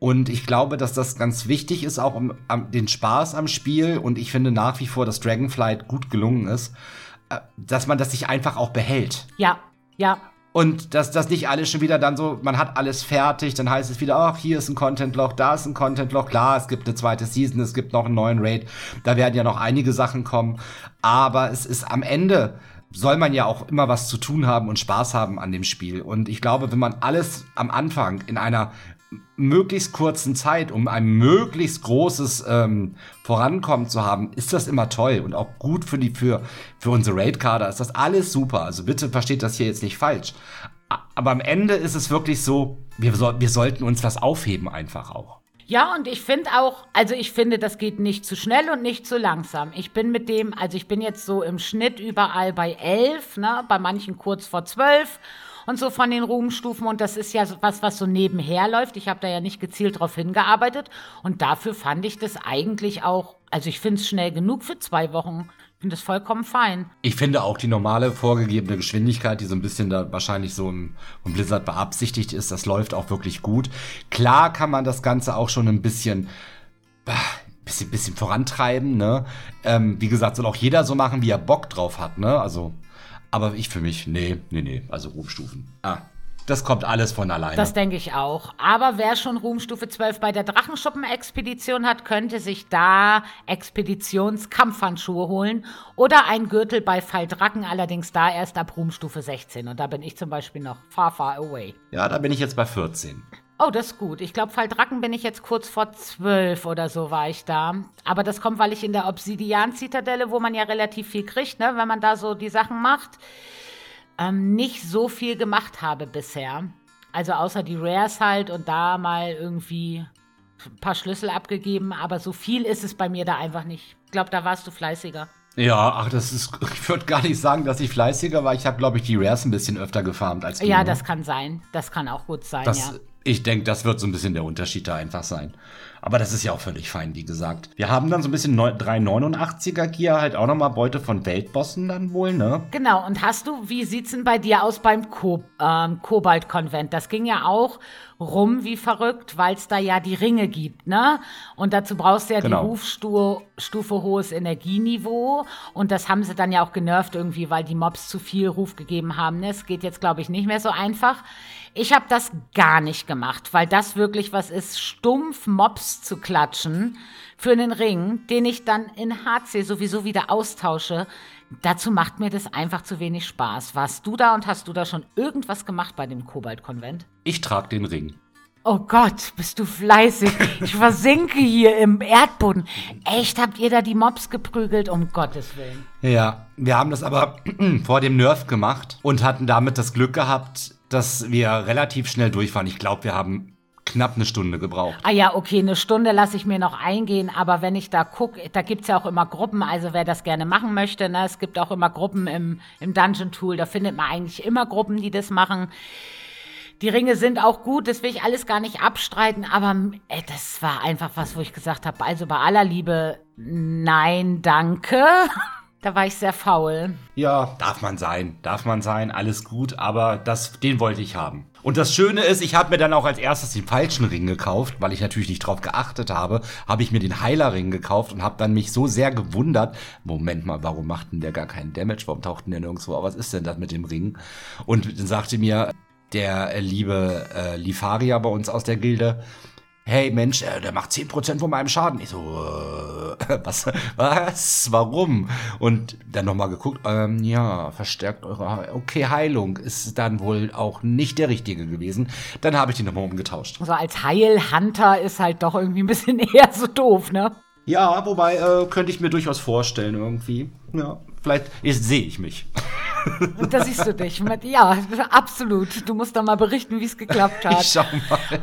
Und ich glaube, dass das ganz wichtig ist, auch um, um den Spaß am Spiel. Und ich finde nach wie vor, dass Dragonflight gut gelungen ist, äh, dass man das sich einfach auch behält. Ja, ja. Und dass das nicht alles schon wieder dann so, man hat alles fertig, dann heißt es wieder, ach, hier ist ein Content-Loch, da ist ein Content-Loch, klar, es gibt eine zweite Season, es gibt noch einen neuen Raid, da werden ja noch einige Sachen kommen, aber es ist am Ende, soll man ja auch immer was zu tun haben und Spaß haben an dem Spiel. Und ich glaube, wenn man alles am Anfang in einer möglichst kurzen Zeit, um ein möglichst großes ähm, Vorankommen zu haben, ist das immer toll und auch gut für die für für unsere Raid-Kader ist das alles super. Also bitte versteht das hier jetzt nicht falsch. Aber am Ende ist es wirklich so, wir, so, wir sollten uns das aufheben einfach auch. Ja, und ich finde auch, also ich finde, das geht nicht zu schnell und nicht zu langsam. Ich bin mit dem, also ich bin jetzt so im Schnitt überall bei elf, ne, bei manchen kurz vor zwölf und so von den Ruhmstufen. Und das ist ja was, was so nebenher läuft. Ich habe da ja nicht gezielt drauf hingearbeitet. Und dafür fand ich das eigentlich auch, also ich finde es schnell genug für zwei Wochen. Ich finde das vollkommen fein. Ich finde auch die normale vorgegebene Geschwindigkeit, die so ein bisschen da wahrscheinlich so im, im Blizzard beabsichtigt ist, das läuft auch wirklich gut. Klar kann man das Ganze auch schon ein bisschen äh, bisschen, bisschen vorantreiben, ne? Ähm, wie gesagt, soll auch jeder so machen, wie er Bock drauf hat, ne? Also aber ich für mich, nee, nee, nee. Also Ruhmstufen. Ah, das kommt alles von alleine. Das denke ich auch. Aber wer schon Ruhmstufe 12 bei der Drachenschuppen-Expedition hat, könnte sich da Expeditionskampfhandschuhe holen oder ein Gürtel bei Falldrachen, allerdings da erst ab Ruhmstufe 16. Und da bin ich zum Beispiel noch far, far away. Ja, da bin ich jetzt bei 14. Oh, das ist gut. Ich glaube, Faldracken bin ich jetzt kurz vor zwölf oder so war ich da. Aber das kommt, weil ich in der Obsidian-Zitadelle, wo man ja relativ viel kriegt, ne, wenn man da so die Sachen macht, ähm, nicht so viel gemacht habe bisher. Also außer die Rares halt und da mal irgendwie ein paar Schlüssel abgegeben, aber so viel ist es bei mir da einfach nicht. glaube, da warst du fleißiger. Ja, ach, das ist, ich würde gar nicht sagen, dass ich fleißiger war. Ich habe, glaube ich, die Rares ein bisschen öfter gefarmt als du. Ja, ne? das kann sein. Das kann auch gut sein, Das, ja. Ich denke, das wird so ein bisschen der Unterschied da einfach sein. Aber das ist ja auch völlig fein, wie gesagt. Wir haben dann so ein bisschen neu- 389er Gear, halt auch nochmal Beute von Weltbossen dann wohl, ne? Genau, und hast du, wie sieht's denn bei dir aus beim Ko ähm, Kobalt-Konvent? Das ging ja auch rum wie verrückt, weil es da ja die Ringe gibt, ne? Und dazu brauchst du ja Genau. die Rufstufe Stufe hohes Energieniveau. Und das haben sie dann ja auch genervt irgendwie, weil die Mobs zu viel Ruf gegeben haben. Ne? Es geht jetzt, glaube ich, nicht mehr so einfach. Ich habe das gar nicht gemacht, weil das wirklich was ist, stumpf Mobs zu klatschen für einen Ring, den ich dann in HC sowieso wieder austausche. Dazu macht mir das einfach zu wenig Spaß. Warst du da und hast du da schon irgendwas gemacht bei dem Kobalt-Konvent? Ich trage den Ring. Oh Gott, bist du fleißig. Ich versinke hier im Erdboden. Echt, habt ihr da die Mobs geprügelt? Um Gottes Willen. Ja, wir haben das aber vor dem Nerf gemacht und hatten damit das Glück gehabt, dass wir relativ schnell durch waren. Ich glaube, wir haben knapp eine Stunde gebraucht. Ah ja, okay, eine Stunde lasse ich mir noch eingehen, aber wenn ich da gucke, da gibt's ja auch immer Gruppen, also wer das gerne machen möchte, ne, es gibt auch immer Gruppen im, im Dungeon-Tool, da findet man eigentlich immer Gruppen, die das machen. Die Ringe sind auch gut, das will ich alles gar nicht abstreiten, aber äh, das war einfach was, wo ich gesagt habe, also bei aller Liebe, nein, danke. Da war ich sehr faul. Ja, darf man sein, darf man sein, alles gut, aber das, den wollte ich haben. Und das Schöne ist, ich habe mir dann auch als erstes den falschen Ring gekauft, weil ich natürlich nicht drauf geachtet habe, habe ich mir den Heilerring gekauft und habe dann mich so sehr gewundert, Moment mal, warum macht denn der gar keinen Damage, warum taucht denn der nirgendwo, auf? was ist denn das mit dem Ring? Und dann sagte mir der äh, liebe äh, Lifaria bei uns aus der Gilde, hey Mensch, äh, der macht 10% von meinem Schaden. Ich so, äh, was, was, warum? Und dann nochmal geguckt, ähm, ja, verstärkt eure, okay, Heilung ist dann wohl auch nicht der richtige gewesen. Dann habe ich den nochmal umgetauscht. So als Heilhunter ist halt doch irgendwie ein bisschen eher so doof, ne? Ja, wobei, äh, könnte ich mir durchaus vorstellen irgendwie. Ja, vielleicht sehe ich mich. Und da siehst du dich. Ja, absolut. Du musst doch mal berichten, wie es geklappt Ich hat. schau mal.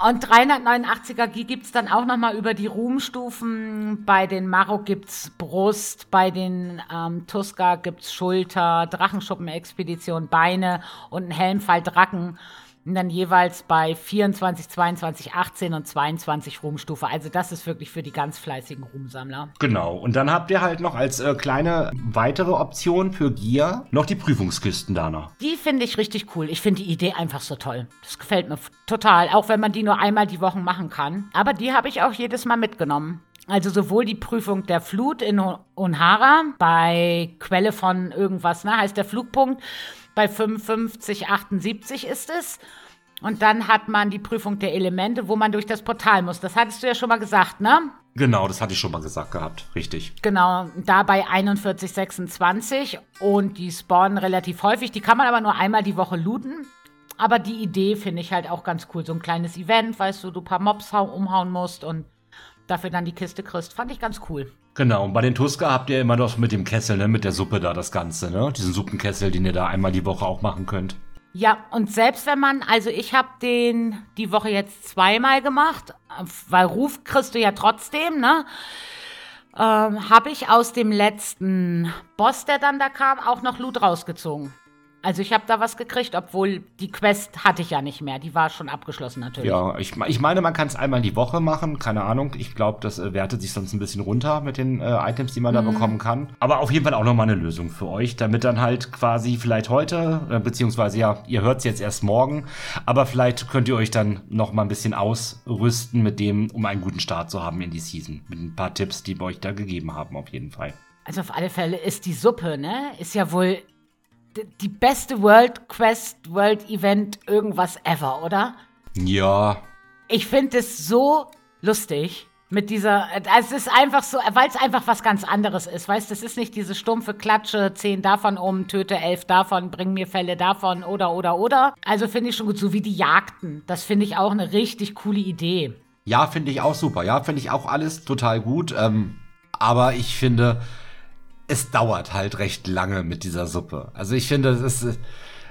Und 389er G gibt's dann auch noch mal über die Ruhmstufen. Bei den Marok gibt's Brust, bei den ähm, Tuska gibt's Schulter, Drachenschuppen-Expedition, Beine und ein Helmfall Drachen. Und dann jeweils bei 24, 22, 18 und 22 Ruhmstufe. Also das ist wirklich für die ganz fleißigen Ruhmsammler. Genau, und dann habt ihr halt noch als äh, kleine weitere Option für Gear noch die Prüfungskisten danach. Die finde ich richtig cool. Ich finde die Idee einfach so toll. Das gefällt mir total, auch wenn man die nur einmal die Woche machen kann. Aber die habe ich auch jedes Mal mitgenommen. Also sowohl die Prüfung der Flut in Unhara bei Quelle von irgendwas, ne, heißt der Flugpunkt. Bei 55, 78 ist es. Und dann hat man die Prüfung der Elemente, wo man durch das Portal muss. Das hattest du ja schon mal gesagt, ne? Genau, das hatte ich schon mal gesagt gehabt. Richtig. Genau, da bei 41, 26 und die spawnen relativ häufig. Die kann man aber nur einmal die Woche looten. Aber die Idee finde ich halt auch ganz cool. So ein kleines Event, weißt du, du ein paar Mobs hau- umhauen musst und dafür dann die Kiste kriegst. Fand ich ganz cool. Genau, und bei den Tuska habt ihr immer noch mit dem Kessel, ne, mit der Suppe da das Ganze, ne? Diesen Suppenkessel, den ihr da einmal die Woche auch machen könnt. Ja, und selbst wenn man, also ich habe den die Woche jetzt zweimal gemacht, weil Ruf kriegst du ja trotzdem, ne? Ähm, habe ich aus dem letzten Boss, der dann da kam, auch noch Loot rausgezogen. Also ich habe da was gekriegt, obwohl die Quest hatte ich ja nicht mehr. Die war schon abgeschlossen natürlich. Ja, ich, ich meine, man kann es einmal die Woche machen, keine Ahnung. Ich glaube, das äh, wertet sich sonst ein bisschen runter mit den äh, Items, die man da bekommen kann. Aber auf jeden Fall auch nochmal eine Lösung für euch, damit dann halt quasi vielleicht heute, äh, beziehungsweise ja, ihr hört es jetzt erst morgen, aber vielleicht könnt ihr euch dann noch mal ein bisschen ausrüsten mit dem, um einen guten Start zu haben in die Season. Mit ein paar Tipps, die wir euch da gegeben haben, auf jeden Fall. Also auf alle Fälle ist die Suppe, ne? Ist ja wohl die beste World Quest, World Event, irgendwas ever, oder? Ja, Ich finde es so lustig mit dieser, es ist einfach so, weil es einfach was ganz anderes ist, weißt, es ist nicht diese stumpfe Klatsche, zehn davon um, töte elf davon, bring mir Fälle davon oder oder oder. Also finde ich schon gut, so wie die Jagden. Das finde ich auch eine richtig coole Idee. Ja, finde ich auch super. Ja, finde ich auch alles total gut. Ähm, aber ich finde, es dauert halt recht lange mit dieser Suppe. Also ich finde, es ist,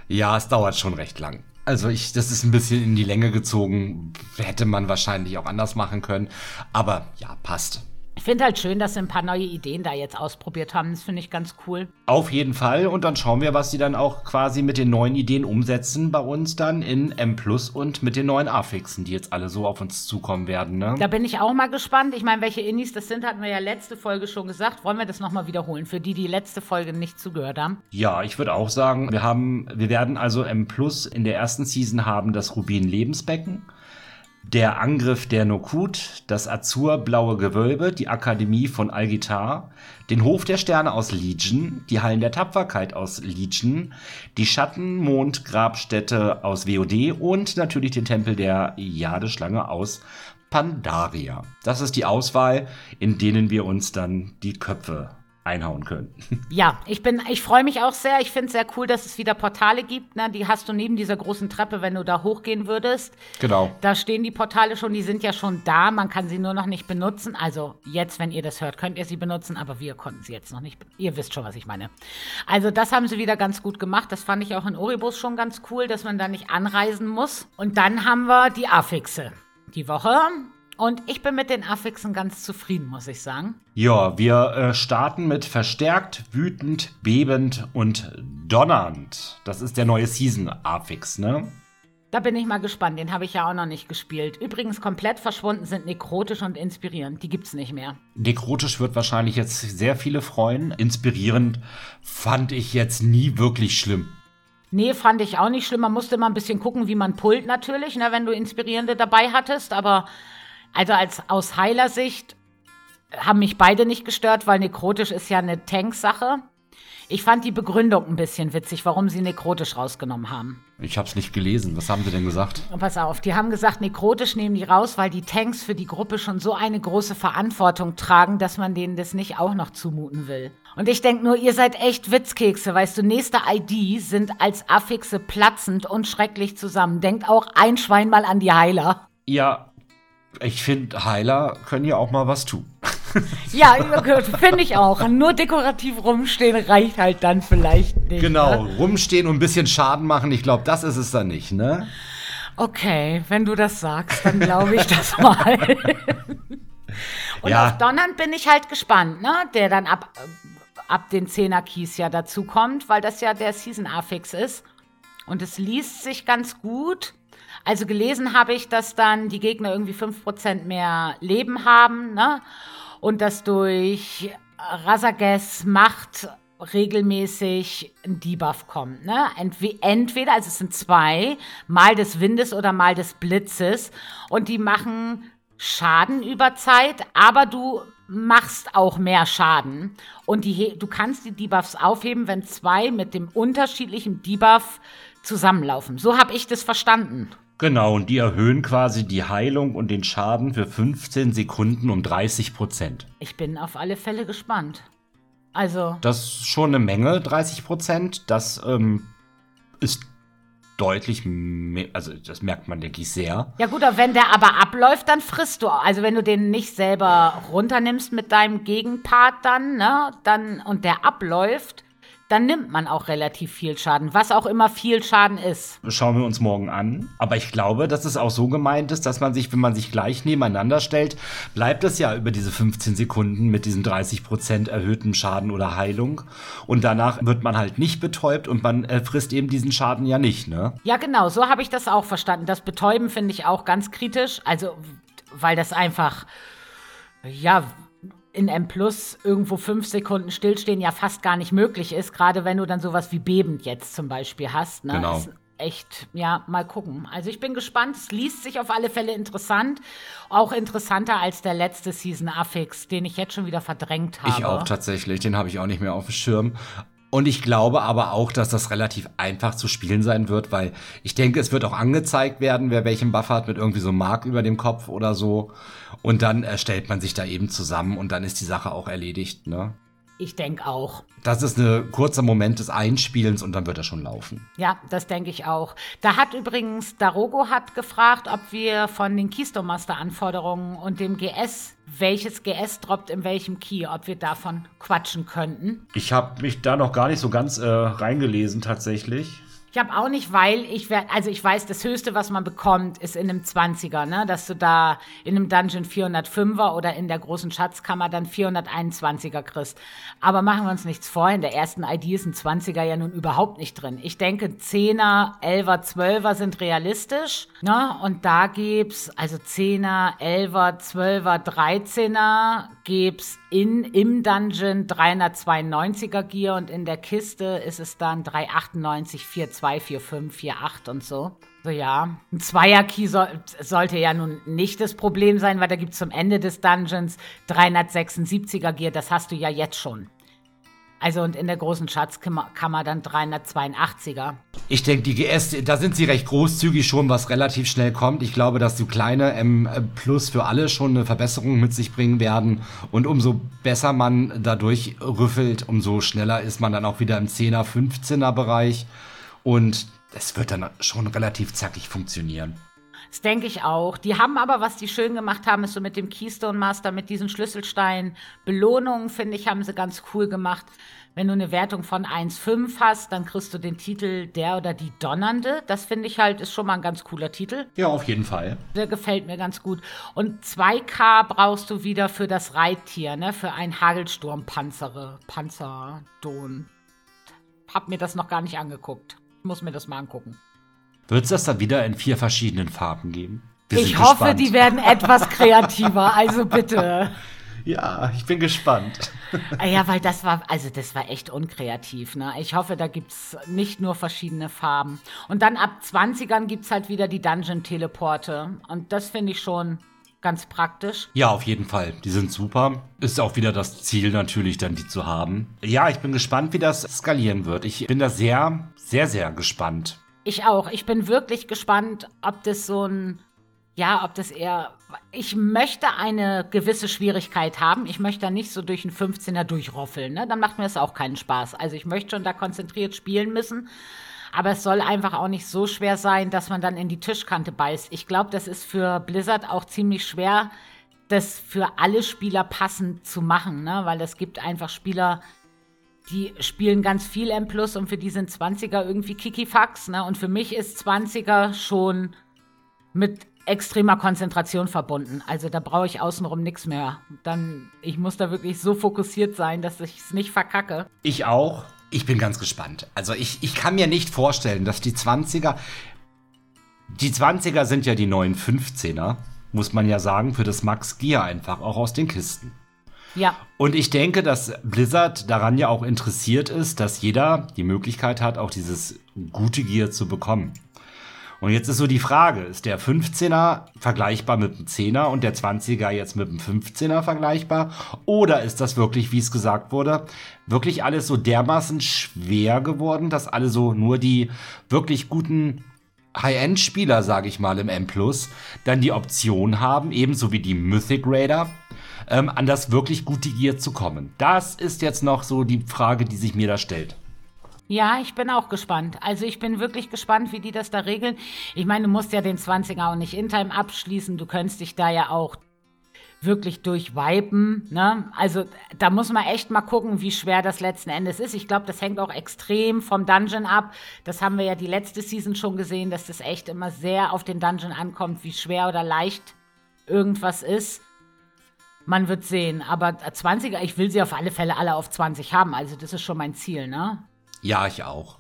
ja, es dauert schon recht lang. Also ich, das ist ein bisschen in die Länge gezogen. Hätte man wahrscheinlich auch anders machen können. Aber ja, passt. Ich finde halt schön, dass sie ein paar neue Ideen da jetzt ausprobiert haben. Das finde ich ganz cool. Auf jeden Fall. Und dann schauen wir, was sie dann auch quasi mit den neuen Ideen umsetzen bei uns dann in M Plus und mit den neuen Affixen, die jetzt alle so auf uns zukommen werden. Ne? Da bin ich auch mal gespannt. Ich meine, welche Innis das sind, hatten wir ja letzte Folge schon gesagt. Wollen wir das nochmal wiederholen, für die, die letzte Folge nicht zugehört haben? Ja, ich würde auch sagen, wir haben, wir werden also M Plus in der ersten Season haben das Rubin Lebensbecken. Der Angriff der Nokut, das azurblaue Gewölbe, die Akademie von Algitar, den Hof der Sterne aus Legion, die Hallen der Tapferkeit aus Legion, die Schattenmond-Grabstätte aus WOD und natürlich den Tempel der Jadeschlange aus Pandaria. Das ist die Auswahl, in denen wir uns dann die Köpfe einhauen können. Ja, ich bin, ich freue mich auch sehr. Ich finde es sehr cool, dass es wieder Portale gibt. Ne? Die hast du neben dieser großen Treppe, wenn du da hochgehen würdest. Genau. Da stehen die Portale schon, die sind ja schon da. Man kann sie nur noch nicht benutzen. Also jetzt, wenn ihr das hört, könnt ihr sie benutzen, aber wir konnten sie jetzt noch nicht. Ihr wisst schon, was ich meine. Also das haben sie wieder ganz gut gemacht. Das fand ich auch in Oribus schon ganz cool, dass man da nicht anreisen muss. Und dann haben wir die Affixe. Die Woche und ich bin mit den Affixen ganz zufrieden, muss ich sagen. Ja, wir äh, starten mit verstärkt, wütend, bebend und donnernd. Das ist der neue Season-Affix, ne? Da bin ich mal gespannt, den habe ich ja auch noch nicht gespielt. Übrigens komplett verschwunden sind nekrotisch und inspirierend. Die gibt's nicht mehr. Nekrotisch wird wahrscheinlich jetzt sehr viele freuen. Inspirierend fand ich jetzt nie wirklich schlimm. Nee, fand ich auch nicht schlimm. Man musste immer ein bisschen gucken, wie man pullt natürlich, ne, wenn du Inspirierende dabei hattest. Aber also als aus Heilersicht haben mich beide nicht gestört, weil nekrotisch ist ja eine Tanksache. Ich fand die Begründung ein bisschen witzig, warum sie nekrotisch rausgenommen haben. Ich hab's nicht gelesen. Was haben sie denn gesagt? Und pass auf, die haben gesagt, nekrotisch nehmen die raus, weil die Tanks für die Gruppe schon so eine große Verantwortung tragen, dass man denen das nicht auch noch zumuten will. Und ich denk nur, ihr seid echt Witzkekse, weißt du, nächste ID sind als Affixe platzend und schrecklich zusammen. Denkt auch ein Schwein mal an die Heiler. Ja, ich finde, Heiler können ja auch mal was tun. ja, finde ich auch. Nur dekorativ rumstehen reicht halt dann vielleicht nicht. Genau, ne? rumstehen und ein bisschen Schaden machen, ich glaube, das ist es dann nicht, ne? Okay, wenn du das sagst, dann glaube ich das mal. und ja. auf Donnern bin ich halt gespannt, ne? Der dann ab, ab den 10er Keys ja dazu kommt, weil das ja der Season Affix ist. Und es liest sich ganz gut. Also gelesen habe ich, dass dann die Gegner irgendwie 5% mehr Leben haben, ne? Und dass durch Rasages Macht regelmäßig ein Debuff kommt. Ne? Entweder, also es sind zwei, mal des Windes oder mal des Blitzes. Und die machen Schaden über Zeit, aber du machst auch mehr Schaden. Und die, du kannst die Debuffs aufheben, wenn zwei mit dem unterschiedlichen Debuff zusammenlaufen. So habe ich das verstanden. Genau, und die erhöhen quasi die Heilung und den Schaden für 15 Sekunden um 30 Prozent. Ich bin auf alle Fälle gespannt. Also. Das ist schon eine Menge, 30 Prozent. Das ähm, ist deutlich mehr, also das merkt man, denke ich, sehr. Ja gut, aber wenn der aber abläuft, dann frisst du. Also wenn du den nicht selber runternimmst mit deinem Gegenpart dann, ne, dann und der abläuft, dann nimmt man auch relativ viel Schaden, was auch immer viel Schaden ist. Schauen wir uns morgen an. Aber ich glaube, dass es auch so gemeint ist, dass man sich, wenn man sich gleich nebeneinander stellt, bleibt es ja über diese 15 Sekunden mit diesem 30% erhöhten Schaden oder Heilung. Und danach wird man halt nicht betäubt und man äh, frisst eben diesen Schaden ja nicht, ne? Ja, genau, so habe ich das auch verstanden. Das Betäuben finde ich auch ganz kritisch. Also, weil das einfach, ja, in M Plus irgendwo fünf Sekunden stillstehen ja fast gar nicht möglich ist, gerade wenn du dann sowas wie bebend jetzt zum Beispiel hast. Ne? Genau. Ist echt, ja, mal gucken. Also ich bin gespannt. Es liest sich auf alle Fälle interessant. Auch interessanter als der letzte Season Affix, den ich jetzt schon wieder verdrängt habe. Ich auch tatsächlich. Den habe ich auch nicht mehr auf dem Schirm. Und ich glaube aber auch, dass das relativ einfach zu spielen sein wird, weil ich denke, es wird auch angezeigt werden, wer welchen Buff hat mit irgendwie so Mark über dem Kopf oder so. Und dann äh, stellt man sich da eben zusammen und dann ist die Sache auch erledigt, ne? Ich denke auch. Das ist ein kurzer Moment des Einspielens und dann wird er schon laufen. Ja, das denke ich auch. Da hat übrigens Darogo hat gefragt, ob wir von den Keystone Master Anforderungen und dem GS, welches GS droppt in welchem Key, ob wir davon quatschen könnten. Ich habe mich da noch gar nicht so ganz äh, reingelesen tatsächlich. Ich habe auch nicht, weil ich werde, also ich weiß, das Höchste, was man bekommt, ist in einem 20er, ne? Dass du da in einem Dungeon 405er oder in der großen Schatzkammer dann 421er kriegst. Aber machen wir uns nichts vor, in der ersten ID ist ein 20er ja nun überhaupt nicht drin. Ich denke, 10er, 11er, 12er sind realistisch, ne? Und da gibt's also 10er, 11er, 12er, 13er gibt's in, im Dungeon 392er Gear und in der Kiste ist es dann 398, 42, 45, 48 und so. So ja, ein Zweier-Key so, sollte ja nun nicht das Problem sein, weil da gibt's zum Ende des Dungeons 376er Gear, das hast du ja jetzt schon. Also und in der großen Schatzkammer dann 382er. Ich denke, die GS, da sind sie recht großzügig schon, was relativ schnell kommt. Ich glaube, dass die kleine M Plus für alle schon eine Verbesserung mit sich bringen werden. Und umso besser man dadurch rüffelt, umso schneller ist man dann auch wieder im 10er, 15er Bereich. Und es wird dann schon relativ zackig funktionieren. Das denke ich auch. Die haben aber, was die schön gemacht haben, ist so mit dem Keystone Master, mit diesen Schlüsselstein Belohnungen, finde ich, haben sie ganz cool gemacht. Wenn du eine Wertung von 1,5 hast, dann kriegst du den Titel Der oder die Donnernde. Das finde ich halt, ist schon mal ein ganz cooler Titel. Ja, auf jeden Fall. Der gefällt mir ganz gut. Und 2K brauchst du wieder für das Reittier, ne? Für ein Hagelsturmpanzere, Panzerdon. Hab mir das noch gar nicht angeguckt. Muss mir das mal angucken. Wird es das dann wieder in vier verschiedenen Farben geben? Wir ich hoffe, gespannt. die werden etwas kreativer, also bitte. Ja, ich bin gespannt. Ah ja, weil das war, also das war echt unkreativ. Ne? Ich hoffe, da gibt es nicht nur verschiedene Farben. Und dann ab 20ern gibt es halt wieder die Dungeon-Teleporte. Und das finde ich schon ganz praktisch. Ja, auf jeden Fall. Die sind super. Ist auch wieder das Ziel natürlich, dann die zu haben. Ja, ich bin gespannt, wie das skalieren wird. Ich bin da sehr, sehr, sehr gespannt. Ich auch. Ich bin wirklich gespannt, ob das so ein, ja, ob das eher, ich möchte eine gewisse Schwierigkeit haben. Ich möchte da nicht so durch einen 15er durchroffeln, ne? Dann macht mir das auch keinen Spaß. Also ich möchte schon da konzentriert spielen müssen. Aber es soll einfach auch nicht so schwer sein, dass man dann in die Tischkante beißt. Ich glaube, das ist für Blizzard auch ziemlich schwer, das für alle Spieler passend zu machen, ne? Weil es gibt einfach Spieler, die spielen ganz viel M Plus und für die sind 20er irgendwie Kikifax. Ne? Und für mich ist 20er schon mit extremer Konzentration verbunden. Also da brauche ich außenrum nichts mehr. Dann, ich muss da wirklich so fokussiert sein, dass ich es nicht verkacke. Ich auch. Ich bin ganz gespannt. Also ich, ich kann mir nicht vorstellen, dass die 20er. Die 20er sind ja die neuen 15er, muss man ja sagen, für das Max Gear einfach, auch aus den Kisten. Ja. Und ich denke, dass Blizzard daran ja auch interessiert ist, dass jeder die Möglichkeit hat, auch dieses gute Gear zu bekommen. Und jetzt ist so die Frage, ist der 15er vergleichbar mit dem 10er und der 20er jetzt mit dem 15er vergleichbar? Oder ist das wirklich, wie es gesagt wurde, wirklich alles so dermaßen schwer geworden, dass alle so nur die wirklich guten High-End-Spieler, sage ich mal, im M dann die Option haben, ebenso wie die Mythic Raider, ähm, an das wirklich gute Gear zu kommen? Das ist jetzt noch so die Frage, die sich mir da stellt. Ja, ich bin auch gespannt. Also ich bin wirklich gespannt, wie die das da regeln. Ich meine, du musst ja den 20er auch nicht in Time abschließen. Du könntest dich da ja auch wirklich durchwipen. Ne? Also da muss man echt mal gucken, wie schwer das letzten Endes ist. Ich glaube, das hängt auch extrem vom Dungeon ab. Das haben wir ja die letzte Season schon gesehen, dass das echt immer sehr auf den Dungeon ankommt, wie schwer oder leicht irgendwas ist. Man wird sehen. Aber 20er, ich will sie auf alle Fälle alle auf 20 haben. Also das ist schon mein Ziel, ne? Ja, ich auch.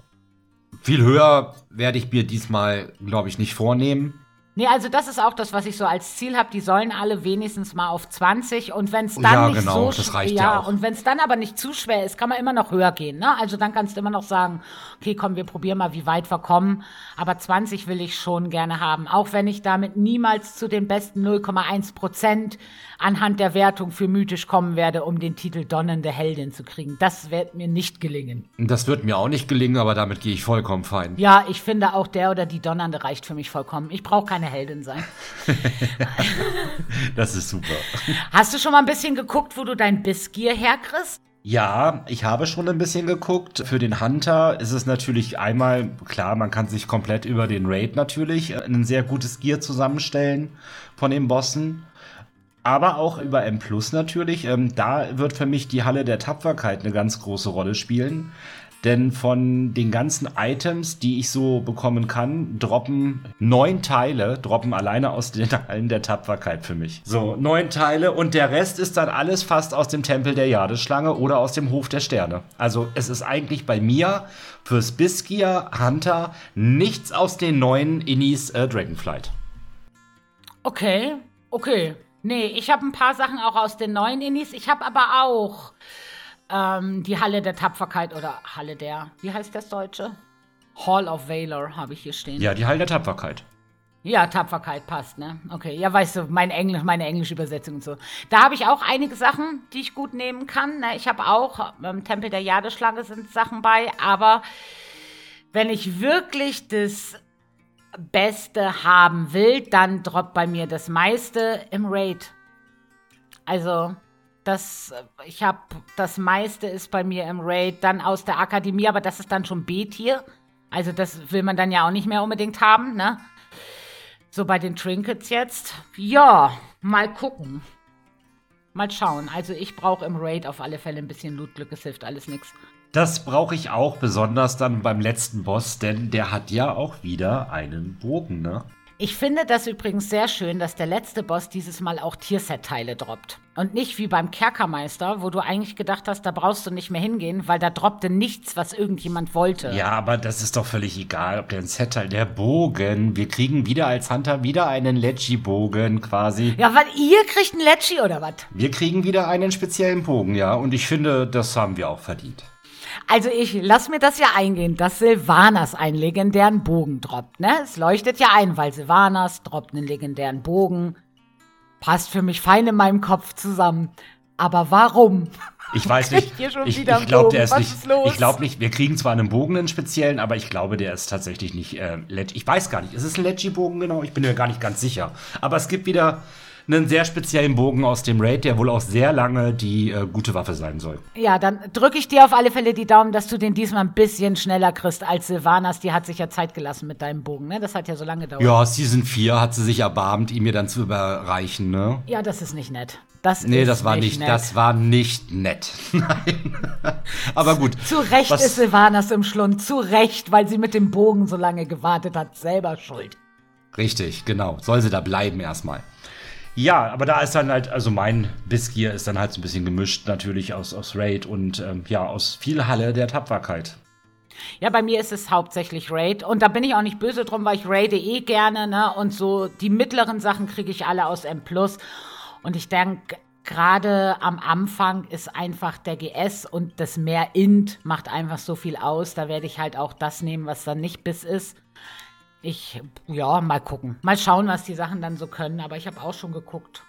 Viel höher werde ich mir diesmal, glaube ich, nicht vornehmen. Nee, also das ist auch das, was ich so als Ziel habe. Die sollen alle wenigstens mal auf 20 und wenn es dann ja, nicht genau, so ja, ja und wenn es dann aber nicht zu schwer ist, kann man immer noch höher gehen. Ne? Also dann kannst du immer noch sagen, okay, komm, wir probieren mal, wie weit wir kommen. Aber 20 will ich schon gerne haben, auch wenn ich damit niemals zu den besten 0,1 Prozent anhand der Wertung für mythisch kommen werde, um den Titel Donnende Heldin zu kriegen. Das wird mir nicht gelingen. Das wird mir auch nicht gelingen, aber damit gehe ich vollkommen fein. Ja, ich finde auch der oder die Donnernde reicht für mich vollkommen. Ich brauche keine Heldin sein. das ist super. Hast du schon mal ein bisschen geguckt, wo du dein Bissgier herkriegst? Ja, ich habe schon ein bisschen geguckt. Für den Hunter ist es natürlich einmal, klar, man kann sich komplett über den Raid natürlich ein sehr gutes Gear zusammenstellen von den Bossen aber auch über M Plus natürlich. Ähm, da wird für mich die Halle der Tapferkeit eine ganz große Rolle spielen. Denn von den ganzen Items, die ich so bekommen kann, droppen neun Teile, droppen alleine aus den Hallen der Tapferkeit für mich. So, neun Teile und der Rest ist dann alles fast aus dem Tempel der Jadeschlange oder aus dem Hof der Sterne. Also es ist eigentlich bei mir fürs Biskia Hunter nichts aus den neuen Innis äh, Dragonflight. Okay, okay. Nee, ich habe ein paar Sachen auch aus den neuen Innis. Ich habe aber auch ähm, die Halle der Tapferkeit oder Halle der, wie heißt das Deutsche? Hall of Valor habe ich hier stehen. Ja, die Halle der Tapferkeit. Ja, Tapferkeit passt, ne? Okay, ja, weißt du, mein Englisch, meine englische Übersetzung und so. Da habe ich auch einige Sachen, die ich gut nehmen kann. Ne? Ich habe auch, im ähm, Tempel der Jadeschlange sind Sachen bei, aber wenn ich wirklich das Beste haben will, dann droppt bei mir das meiste im Raid. Also, das, ich habe, das meiste ist bei mir im Raid, dann aus der Akademie, aber das ist dann schon B-Tier. Also, das will man dann ja auch nicht mehr unbedingt haben, ne? So bei den Trinkets jetzt. Ja, mal gucken. Mal schauen. Also, ich brauche im Raid auf alle Fälle ein bisschen Lootglück. Es hilft alles nichts. Das brauche ich auch, besonders dann beim letzten Boss, denn der hat ja auch wieder einen Bogen, ne? Ich finde das übrigens sehr schön, dass der letzte Boss dieses Mal auch Tierset-Teile droppt. Und nicht wie beim Kerkermeister, wo du eigentlich gedacht hast, da brauchst du nicht mehr hingehen, weil da droppte nichts, was irgendjemand wollte. Ja, aber das ist doch völlig egal, ob der ein Set-Teil, der Bogen. Wir kriegen wieder als Hunter wieder einen Lecci-Bogen quasi. Ja, weil ihr kriegt einen Lecci oder was? Wir kriegen wieder einen speziellen Bogen, ja. Und ich finde, das haben wir auch verdient. Also ich lass mir das ja eingehen, dass Silvanas einen legendären Bogen droppt, ne? Es leuchtet ja ein, weil Silvanas droppt einen legendären Bogen. Passt für mich fein in meinem Kopf zusammen. Aber warum? Ich weiß nicht. Ich, ich glaube, der ist Was nicht. Ist ich glaube nicht. Wir kriegen zwar einen Bogen, einen speziellen, aber ich glaube, der ist tatsächlich nicht. Äh, ich weiß gar nicht. Ist es ein Leggy-Bogen genau? Ich bin mir gar nicht ganz sicher. Aber es gibt wieder einen sehr speziellen Bogen aus dem Raid, der wohl auch sehr lange die äh, gute Waffe sein soll. Ja, dann drücke ich dir auf alle Fälle die Daumen, dass du den diesmal ein bisschen schneller kriegst als Silvanas. Die hat sich ja Zeit gelassen mit deinem Bogen, ne? Das hat ja so lange gedauert. Ja, Season 4 hat sie sich erbarmt, ihn mir dann zu überreichen, ne? Ja, das ist nicht nett. Das nee, das war nicht, nett. das war nicht nett. Nein. Aber gut. Zu Recht Was? ist Silvanas im Schlund. Zu Recht, weil sie mit dem Bogen so lange gewartet hat. Selber schuld. Richtig, genau. Soll sie da bleiben erstmal. Ja, aber da ist dann halt, also mein Bissgier ist dann halt so ein bisschen gemischt, natürlich aus, aus Raid und ähm, ja, aus viel Halle der Tapferkeit. Ja, bei mir ist es hauptsächlich Raid. Und da bin ich auch nicht böse drum, weil ich raide eh gerne, ne? Und so die mittleren Sachen kriege ich alle aus M. Und ich denke, gerade am Anfang ist einfach der GS und das mehr Int macht einfach so viel aus. Da werde ich halt auch das nehmen, was dann nicht bis ist. Ich, ja, mal gucken. Mal schauen, was die Sachen dann so können. Aber ich habe auch schon geguckt.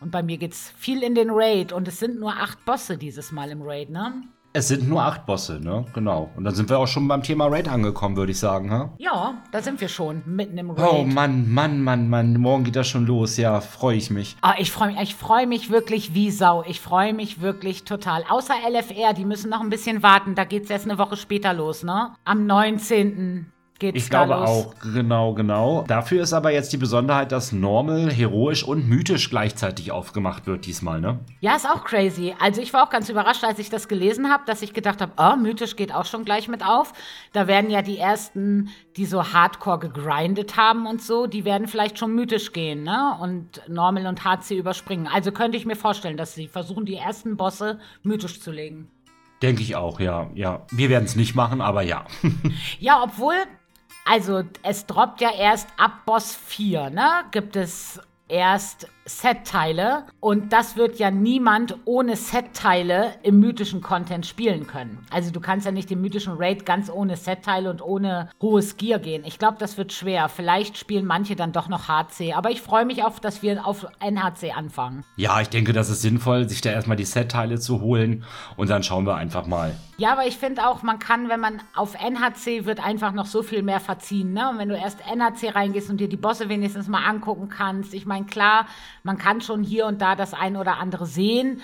Und bei mir geht's viel in den Raid. Und es sind nur acht Bosse dieses Mal im Raid, ne? Es sind nur acht Bosse, ne? Genau. Und dann sind wir auch schon beim Thema Raid angekommen, würde ich sagen, ha? Ja, da sind wir schon, mitten im Raid. Oh Mann, Mann, Mann, Mann. Morgen geht das schon los. Ja, freue ich mich. Ah, ich freue mich, ich freue mich wirklich wie Sau. Ich freue mich wirklich total. Außer LFR, die müssen noch ein bisschen warten. Da geht's erst eine Woche später los, ne? Am 19 geht's Ich glaube los. auch, genau, genau. Dafür ist aber jetzt die Besonderheit, dass Normal, heroisch und mythisch gleichzeitig aufgemacht wird diesmal, ne? Ja, ist auch crazy. Also ich war auch ganz überrascht, als ich das gelesen habe, dass ich gedacht habe, oh, mythisch geht auch schon gleich mit auf. Da werden ja die ersten, die so hardcore gegrindet haben und so, die werden vielleicht schon mythisch gehen, ne? Und Normal und HC überspringen. Also könnte ich mir vorstellen, dass sie versuchen, die ersten Bosse mythisch zu legen. Denke ich auch, ja, ja. Wir werden es nicht machen, aber ja. ja, obwohl also es droppt ja erst ab Boss 4, ne? Gibt es erst Set-Teile und das wird ja niemand ohne Set-Teile im mythischen Content spielen können. Also du kannst ja nicht den mythischen Raid ganz ohne Set-Teile und ohne hohes Gear gehen. Ich glaube, das wird schwer. Vielleicht spielen manche dann doch noch HC, aber ich freue mich auf, dass wir auf NHC anfangen. Ja, ich denke, das ist sinnvoll, sich da erstmal die Set-Teile zu holen und dann schauen wir einfach mal. Ja, aber ich finde auch, man kann, wenn man auf NHC wird einfach noch so viel mehr verziehen, ne? Und wenn du erst NHC reingehst und dir die Bosse wenigstens mal angucken kannst, ich meine, klar, man kann schon hier und da das ein oder andere sehen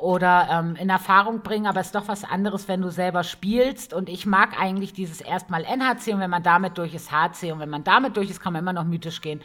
oder ähm, in Erfahrung bringen, aber es ist doch was anderes, wenn du selber spielst. Und ich mag eigentlich dieses erstmal NHC und wenn man damit durch ist HC und wenn man damit durch ist, kann man immer noch mythisch gehen.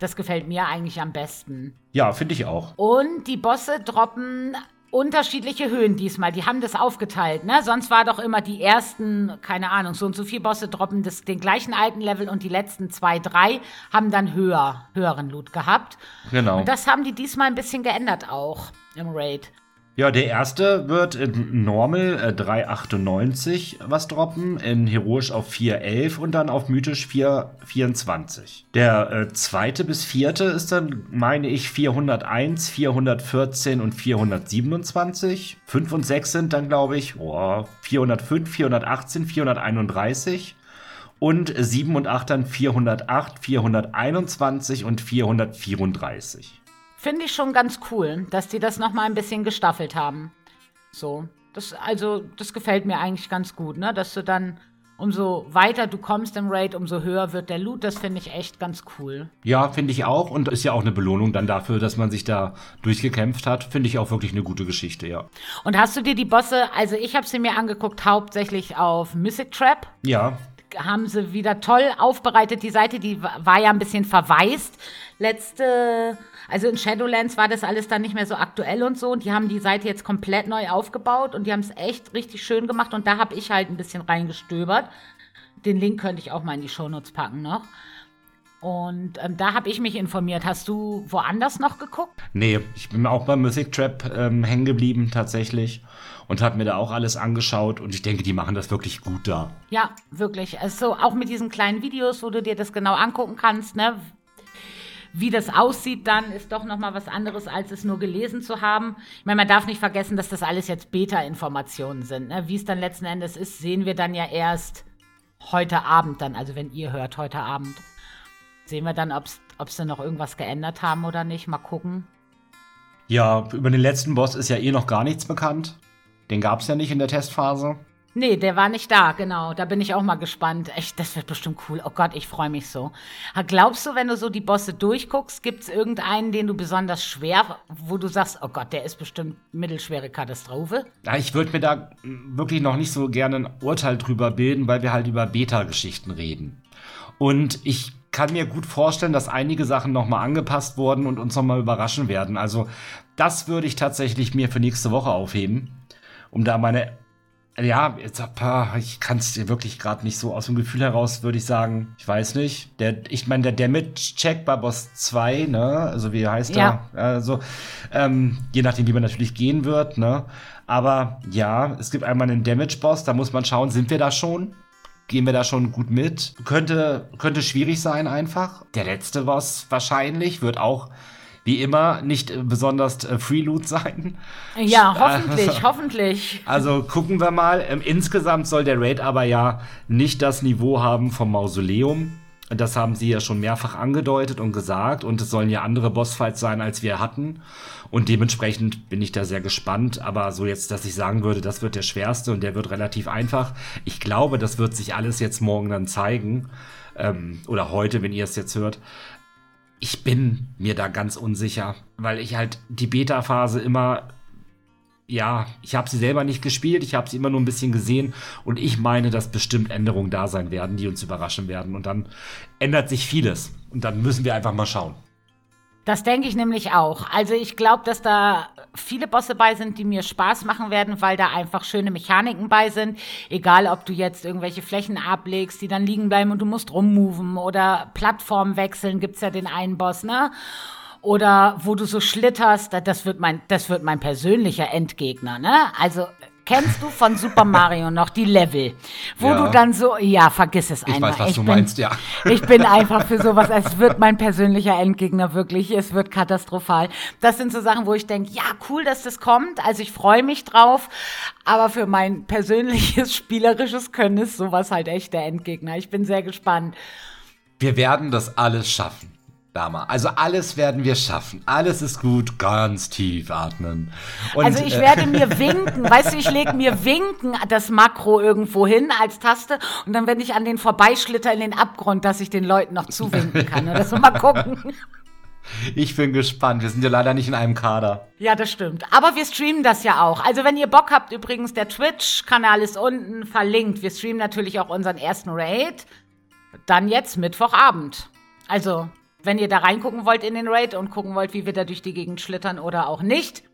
Das gefällt mir eigentlich am besten. Ja, finde ich auch. Und die Bosse droppen unterschiedliche Höhen diesmal. Die haben das aufgeteilt, ne? Sonst war doch immer die ersten, keine Ahnung, so und so viele Bosse droppen das, den gleichen alten Level und die letzten zwei, drei haben dann höher, höheren Loot gehabt. Genau. Und das haben die diesmal ein bisschen geändert auch im Raid. Ja, der erste wird in Normal äh, 3,98 was droppen, in Heroisch auf 4,11 und dann auf Mythisch 4,24. Der äh, zweite bis vierte ist dann, meine ich, 401, 414 und 427. 5 und 6 sind dann, glaube ich, oh, 405, 418, 431. Und 7 und 8 dann 408, 421 und 434. Finde ich schon ganz cool, dass die das noch mal ein bisschen gestaffelt haben. So, das also das gefällt mir eigentlich ganz gut, ne, dass du dann umso weiter du kommst im Raid, umso höher wird der Loot. Das finde ich echt ganz cool. Ja, finde ich auch. Und ist ja auch eine Belohnung dann dafür, dass man sich da durchgekämpft hat. Finde ich auch wirklich eine gute Geschichte, ja. Und hast du dir die Bosse, also ich habe sie mir angeguckt, hauptsächlich auf Mythic Trap. Ja. Haben sie wieder toll aufbereitet. Die Seite, die war ja ein bisschen verwaist. Letzte also in Shadowlands war das alles dann nicht mehr so aktuell und so. Und die haben die Seite jetzt komplett neu aufgebaut und die haben es echt richtig schön gemacht. Und da habe ich halt ein bisschen reingestöbert. Den Link könnte ich auch mal in die Shownotes packen noch. Und ähm, da habe ich mich informiert. Hast du woanders noch geguckt? Nee, ich bin auch beim Music Trap ähm, hängen geblieben tatsächlich und habe mir da auch alles angeschaut und ich denke, die machen das wirklich gut da. Ja, wirklich. Also auch mit diesen kleinen Videos, wo du dir das genau angucken kannst, ne? Wie das aussieht dann, ist doch noch mal was anderes, als es nur gelesen zu haben. Ich meine, man darf nicht vergessen, dass das alles jetzt Beta-Informationen sind. Ne? Wie es dann letzten Endes ist, sehen wir dann ja erst heute Abend dann. Also wenn ihr hört, heute Abend. Sehen wir dann, ob sie noch irgendwas geändert haben oder nicht. Mal gucken. Ja, über den letzten Boss ist ja eh noch gar nichts bekannt. Den gab es ja nicht in der Testphase. Nee, der war nicht da, genau. Da bin ich auch mal gespannt. Echt, das wird bestimmt cool. Oh Gott, ich freue mich so. Glaubst du, wenn du so die Bosse durchguckst, gibt es irgendeinen, den du besonders schwer, wo du sagst, oh Gott, der ist bestimmt mittelschwere Katastrophe? Ja, ich würde mir da wirklich noch nicht so gerne ein Urteil drüber bilden, weil wir halt über Beta-Geschichten reden. Und ich kann mir gut vorstellen, dass einige Sachen nochmal angepasst wurden und uns nochmal überraschen werden. Also, das würde ich tatsächlich mir für nächste Woche aufheben, um da meine ja, jetzt, ich kann es dir wirklich gerade nicht so aus dem Gefühl heraus, würde ich sagen. Ich weiß nicht. Der, ich meine, der Damage-Check bei Boss 2, ne? Also wie heißt ja. er? Also, ähm, je nachdem, wie man natürlich gehen wird, ne? Aber ja, es gibt einmal einen Damage-Boss, da muss man schauen, sind wir da schon? Gehen wir da schon gut mit? Könnte, könnte schwierig sein einfach. Der letzte Boss wahrscheinlich wird auch wie immer nicht äh, besonders äh, Freeloot sein. Ja, hoffentlich, also, hoffentlich. Also gucken wir mal. Ähm, insgesamt soll der Raid aber ja nicht das Niveau haben vom Mausoleum. Das haben sie ja schon mehrfach angedeutet und gesagt. Und es sollen ja andere Bossfights sein, als wir hatten. Und dementsprechend bin ich da sehr gespannt. Aber so jetzt, dass ich sagen würde, das wird der schwerste und der wird relativ einfach. Ich glaube, das wird sich alles jetzt morgen dann zeigen. Ähm, oder heute, wenn ihr es jetzt hört ich bin mir da ganz unsicher, weil ich halt die Beta-Phase immer, ja, ich habe sie selber nicht gespielt, ich habe sie immer nur ein bisschen gesehen und ich meine, dass bestimmt Änderungen da sein werden, die uns überraschen werden und dann ändert sich vieles und dann müssen wir einfach mal schauen. Das denke ich nämlich auch. Also ich glaube, dass da viele Bosse bei sind, die mir Spaß machen werden, weil da einfach schöne Mechaniken bei sind. Egal, ob du jetzt irgendwelche Flächen ablegst, die dann liegen bleiben und du musst rummoven oder Plattform wechseln, gibt's ja den einen Boss, ne? Oder wo du so schlitterst, das wird mein, das wird mein persönlicher Endgegner, ne? Also Kennst du von Super Mario noch die Level, wo ja. du dann so, ja, vergiss es einfach. Ich weiß, was ich du bin, meinst, ja. Ich bin einfach für sowas, es wird mein persönlicher Endgegner wirklich, es wird katastrophal. Das sind so Sachen, wo ich denke, ja, cool, dass das kommt, also ich freue mich drauf, aber für mein persönliches spielerisches Können ist sowas halt echt der Endgegner. Ich bin sehr gespannt. Wir werden das alles schaffen. Dama. Also alles werden wir schaffen. Alles ist gut. Ganz tief atmen. Und, also ich äh, werde mir winken. weißt du, ich lege mir winken das Makro irgendwo hin als Taste und dann, wenn ich an den vorbeischlitter in den Abgrund, dass ich den Leuten noch zuwinken kann. Oder so mal gucken. Ich bin gespannt. Wir sind ja leider nicht in einem Kader. Ja, das stimmt. Aber wir streamen das ja auch. Also wenn ihr Bock habt, übrigens, der Twitch-Kanal ist unten verlinkt. Wir streamen natürlich auch unseren ersten Raid. Dann jetzt Mittwochabend. Also wenn ihr da reingucken wollt in den Raid und gucken wollt, wie wir da durch die Gegend schlittern oder auch nicht,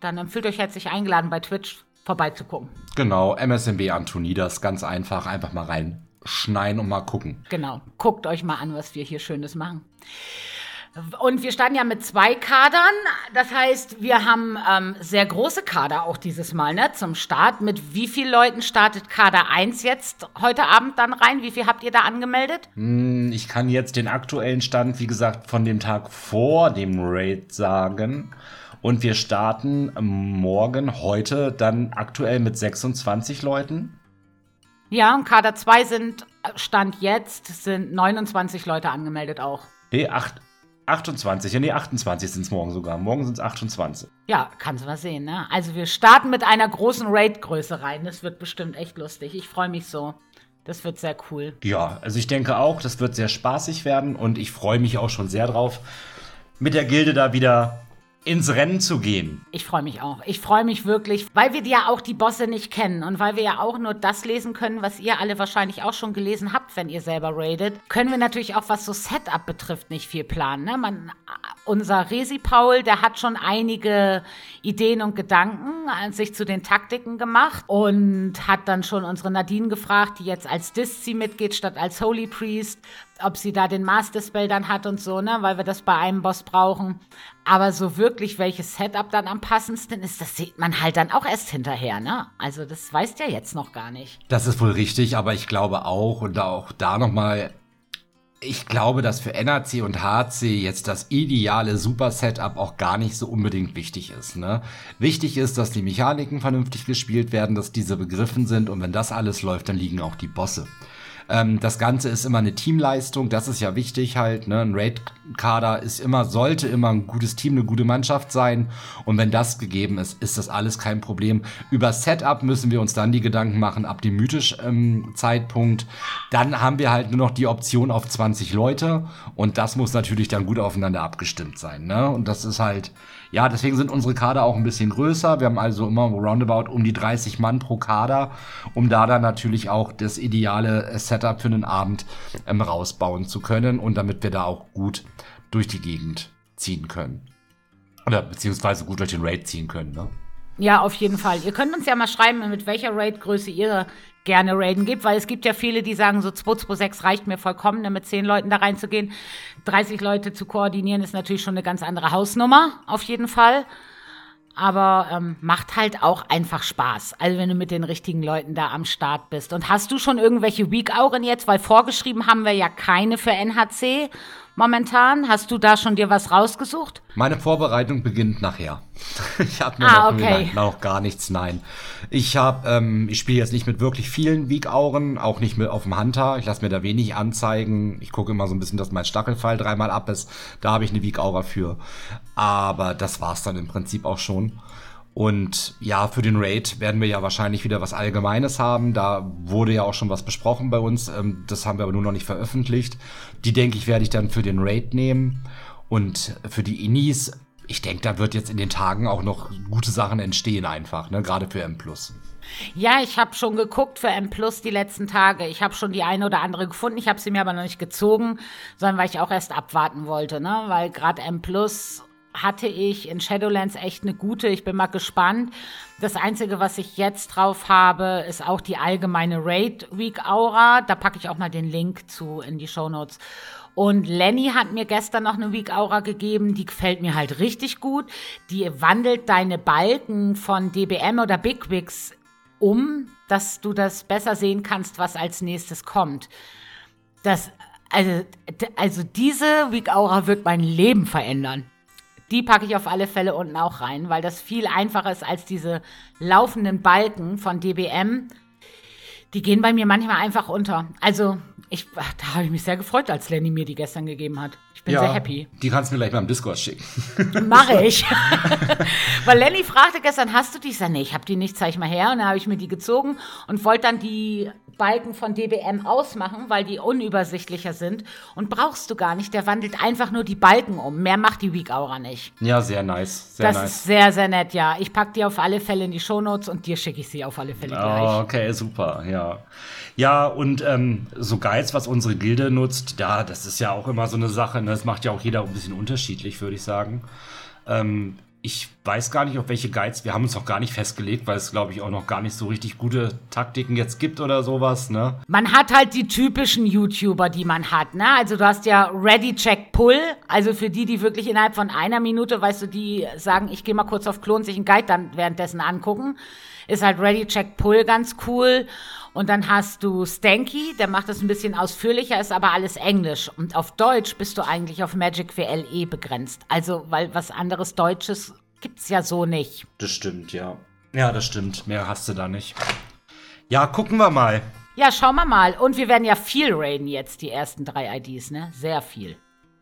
dann fühlt euch herzlich eingeladen, bei Twitch vorbeizugucken. Genau, MSMB Antonidas, ganz einfach, einfach mal reinschneiden und mal gucken. Genau, guckt euch mal an, was wir hier Schönes machen. Und wir starten ja mit zwei Kadern. Das heißt, wir haben ähm, sehr große Kader auch dieses Mal ne, zum Start. Mit wie vielen Leuten startet Kader 1 jetzt heute Abend dann rein? Wie viel habt ihr da angemeldet? Hm, ich kann jetzt den aktuellen Stand, wie gesagt, von dem Tag vor dem Raid sagen. Und wir starten morgen, heute, dann aktuell mit 26 Leuten. Ja, und Kader 2 sind, Stand jetzt, sind 29 Leute angemeldet auch. Nee, 8, 28, ja nee, 28 sind es morgen sogar. Morgen sind es 28. Ja, kannst du mal sehen, ne? Also wir starten mit einer großen Raid-Größe rein. Das wird bestimmt echt lustig. Ich freue mich so. Das wird sehr cool. Ja, also ich denke auch, das wird sehr spaßig werden und ich freue mich auch schon sehr drauf, mit der Gilde da wieder ins Rennen zu gehen. Ich freue mich auch. Ich freue mich wirklich, weil wir ja auch die Bosse nicht kennen und weil wir ja auch nur das lesen können, was ihr alle wahrscheinlich auch schon gelesen habt, wenn ihr selber raidet, können wir natürlich auch, was so Setup betrifft, nicht viel planen. Ne? Man, unser Resi Paul, der hat schon einige Ideen und Gedanken an sich zu den Taktiken gemacht und hat dann schon unsere Nadine gefragt, die jetzt als Diszi mitgeht statt als Holy Priest, ob sie da den Master Spell dann hat und so, ne, weil wir das bei einem Boss brauchen. Aber so wirklich, welches Setup dann am passendsten ist, das sieht man halt dann auch erst hinterher, ne? Also das weißt ja jetzt noch gar nicht. Das ist wohl richtig, aber ich glaube auch und auch da nochmal ich glaube, dass für NAC und HC jetzt das ideale Super-Setup auch gar nicht so unbedingt wichtig ist. Ne? Wichtig ist, dass die Mechaniken vernünftig gespielt werden, dass diese begriffen sind und wenn das alles läuft, dann liegen auch die Bosse. Ähm, das Ganze ist immer eine Teamleistung, das ist ja wichtig halt. Ne? Ein Raid-Kader ist immer, sollte immer ein gutes Team, eine gute Mannschaft sein. Und wenn das gegeben ist, ist das alles kein Problem. Über Setup müssen wir uns dann die Gedanken machen, ab dem mythisch ähm, Zeitpunkt. Dann haben wir halt nur noch die Option auf 20 Leute. Und das muss natürlich dann gut aufeinander abgestimmt sein. Ne? Und das ist halt, ja, deswegen sind unsere Kader auch ein bisschen größer. Wir haben also immer roundabout um die 30 Mann pro Kader, um da dann natürlich auch das ideale Setup für einen Abend ähm, rausbauen zu können und damit wir da auch gut durch die Gegend ziehen können. Oder beziehungsweise gut durch den Raid ziehen können, ne? Ja, auf jeden Fall. Ihr könnt uns ja mal schreiben, mit welcher Raid-Größe ihr gerne raiden gibt, weil es gibt ja viele, die sagen, so 226 reicht mir vollkommen, ne, mit 10 Leuten da reinzugehen. 30 Leute zu koordinieren ist natürlich schon eine ganz andere Hausnummer, auf jeden Fall. Aber ähm, macht halt auch einfach Spaß. Also wenn du mit den richtigen Leuten da am Start bist. Und hast du schon irgendwelche Weak-Auren jetzt? Weil vorgeschrieben haben wir ja keine für NHC momentan. Hast du da schon dir was rausgesucht? Meine Vorbereitung beginnt nachher. ich habe mir ah, noch, okay. noch, gar nichts, nein. Ich habe, ähm, ich spiele jetzt nicht mit wirklich vielen Weak-Auren, auch nicht mit auf dem Hunter. Ich lasse mir da wenig anzeigen. Ich gucke immer so ein bisschen, dass mein Stachelfall dreimal ab ist. Da habe ich eine Weak-Aura für. Aber das war's dann im Prinzip auch schon. Und ja, für den Raid werden wir ja wahrscheinlich wieder was Allgemeines haben. Da wurde ja auch schon was besprochen bei uns. Ähm, das haben wir aber nur noch nicht veröffentlicht. Die denke ich, werde ich dann für den Raid nehmen. Und für die Inis, ich denke, da wird jetzt in den Tagen auch noch gute Sachen entstehen einfach, ne? gerade für M+. Ja, ich habe schon geguckt für M Plus die letzten Tage. Ich habe schon die eine oder andere gefunden. Ich habe sie mir aber noch nicht gezogen, sondern weil ich auch erst abwarten wollte, ne? Weil gerade M Plus hatte ich in Shadowlands echt eine gute. Ich bin mal gespannt. Das Einzige, was ich jetzt drauf habe, ist auch die allgemeine Raid Week Aura. Da packe ich auch mal den Link zu in die Show Notes. Und Lenny hat mir gestern noch eine Week Aura gegeben, die gefällt mir halt richtig gut. Die wandelt deine Balken von DBM oder Big Wigs um, dass du das besser sehen kannst, was als nächstes kommt. Das, also, also diese Week Aura wird mein Leben verändern. Die packe ich auf alle Fälle unten auch rein, weil das viel einfacher ist als diese laufenden Balken von DBM. Die gehen bei mir manchmal einfach unter. Also, ich, da habe ich mich sehr gefreut, als Lenny mir die gestern gegeben hat. Ich bin Ja, sehr happy. Die kannst du mir gleich mal im Discord schicken. Mache ich. Weil Lenny fragte gestern, hast du die? Ich sag, nee, ich habe die nicht, zeig ich mal her. Und dann habe ich mir die gezogen und wollte dann die Balken von DBM ausmachen, weil die unübersichtlicher sind. Und brauchst du gar nicht. Der wandelt einfach nur die Balken um. Mehr macht die Weak Aura nicht. Ja, sehr nice. Sehr das nice. ist sehr, sehr nett, ja. Ich pack die auf alle Fälle in die Shownotes und dir schicke ich sie auf alle Fälle Oh, gleich. okay, super, ja. Ja, und ähm, so Guides, was unsere Gilde nutzt, ja, das ist ja auch immer so eine Sache. Ne? Das macht ja auch jeder ein bisschen unterschiedlich, würde ich sagen. Ähm, Ich weiß gar nicht, auf welche Guides. Wir haben uns noch gar nicht festgelegt, weil es, glaube ich, auch noch gar nicht so richtig gute Taktiken jetzt gibt oder sowas, ne? Man hat halt die typischen YouTuber, die man hat, ne? Also du hast ja Ready Check Pull, also für die, die wirklich innerhalb von einer Minute, weißt du, die sagen, ich gehe mal kurz auf Klo und sich einen Guide dann währenddessen angucken, ist halt Ready Check Pull ganz cool. Und dann hast du Stanky, der macht das ein bisschen ausführlicher, ist aber alles Englisch. Und auf Deutsch bist du eigentlich auf Magic WLE begrenzt. Also, weil was anderes Deutsches gibt's ja so nicht. Das stimmt, ja. Ja, das stimmt. Mehr hast du da nicht. Ja, gucken wir mal. Ja, schauen wir mal. Und wir werden ja viel raiden jetzt, die ersten drei IDs, ne? Sehr viel.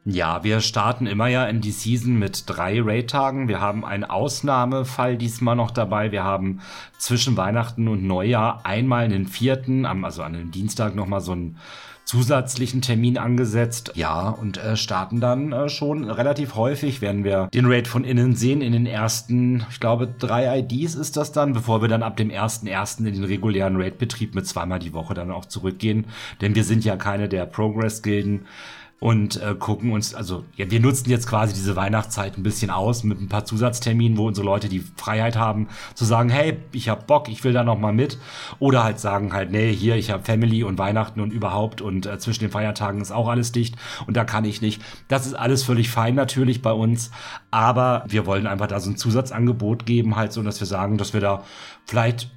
Ja, wir starten immer ja in die Season mit drei Raid-Tagen. Wir haben einen Ausnahmefall diesmal noch dabei. Wir haben zwischen Weihnachten und Neujahr einmal einen vierten, also an einem Dienstag nochmal so einen zusätzlichen Termin angesetzt. Ja, und äh, starten dann äh, schon relativ häufig, werden wir den Raid von innen sehen. In den ersten, ich glaube, drei IDs ist das dann, bevor wir dann ab dem 1.1. in den regulären Raid-Betrieb mit zweimal die Woche dann auch zurückgehen. Denn wir sind ja keine der Progress-Gilden und äh, gucken uns, also ja, wir nutzen jetzt quasi diese Weihnachtszeit ein bisschen aus mit ein paar Zusatzterminen, wo unsere Leute die Freiheit haben zu sagen, hey, ich hab Bock, ich will da noch mal mit oder halt sagen halt, nee, hier, ich habe Family und Weihnachten und überhaupt und äh, zwischen den Feiertagen ist auch alles dicht und da kann ich nicht. Das ist alles völlig fein natürlich bei uns, aber wir wollen einfach da so ein Zusatzangebot geben, halt so, dass wir sagen, dass wir da vielleicht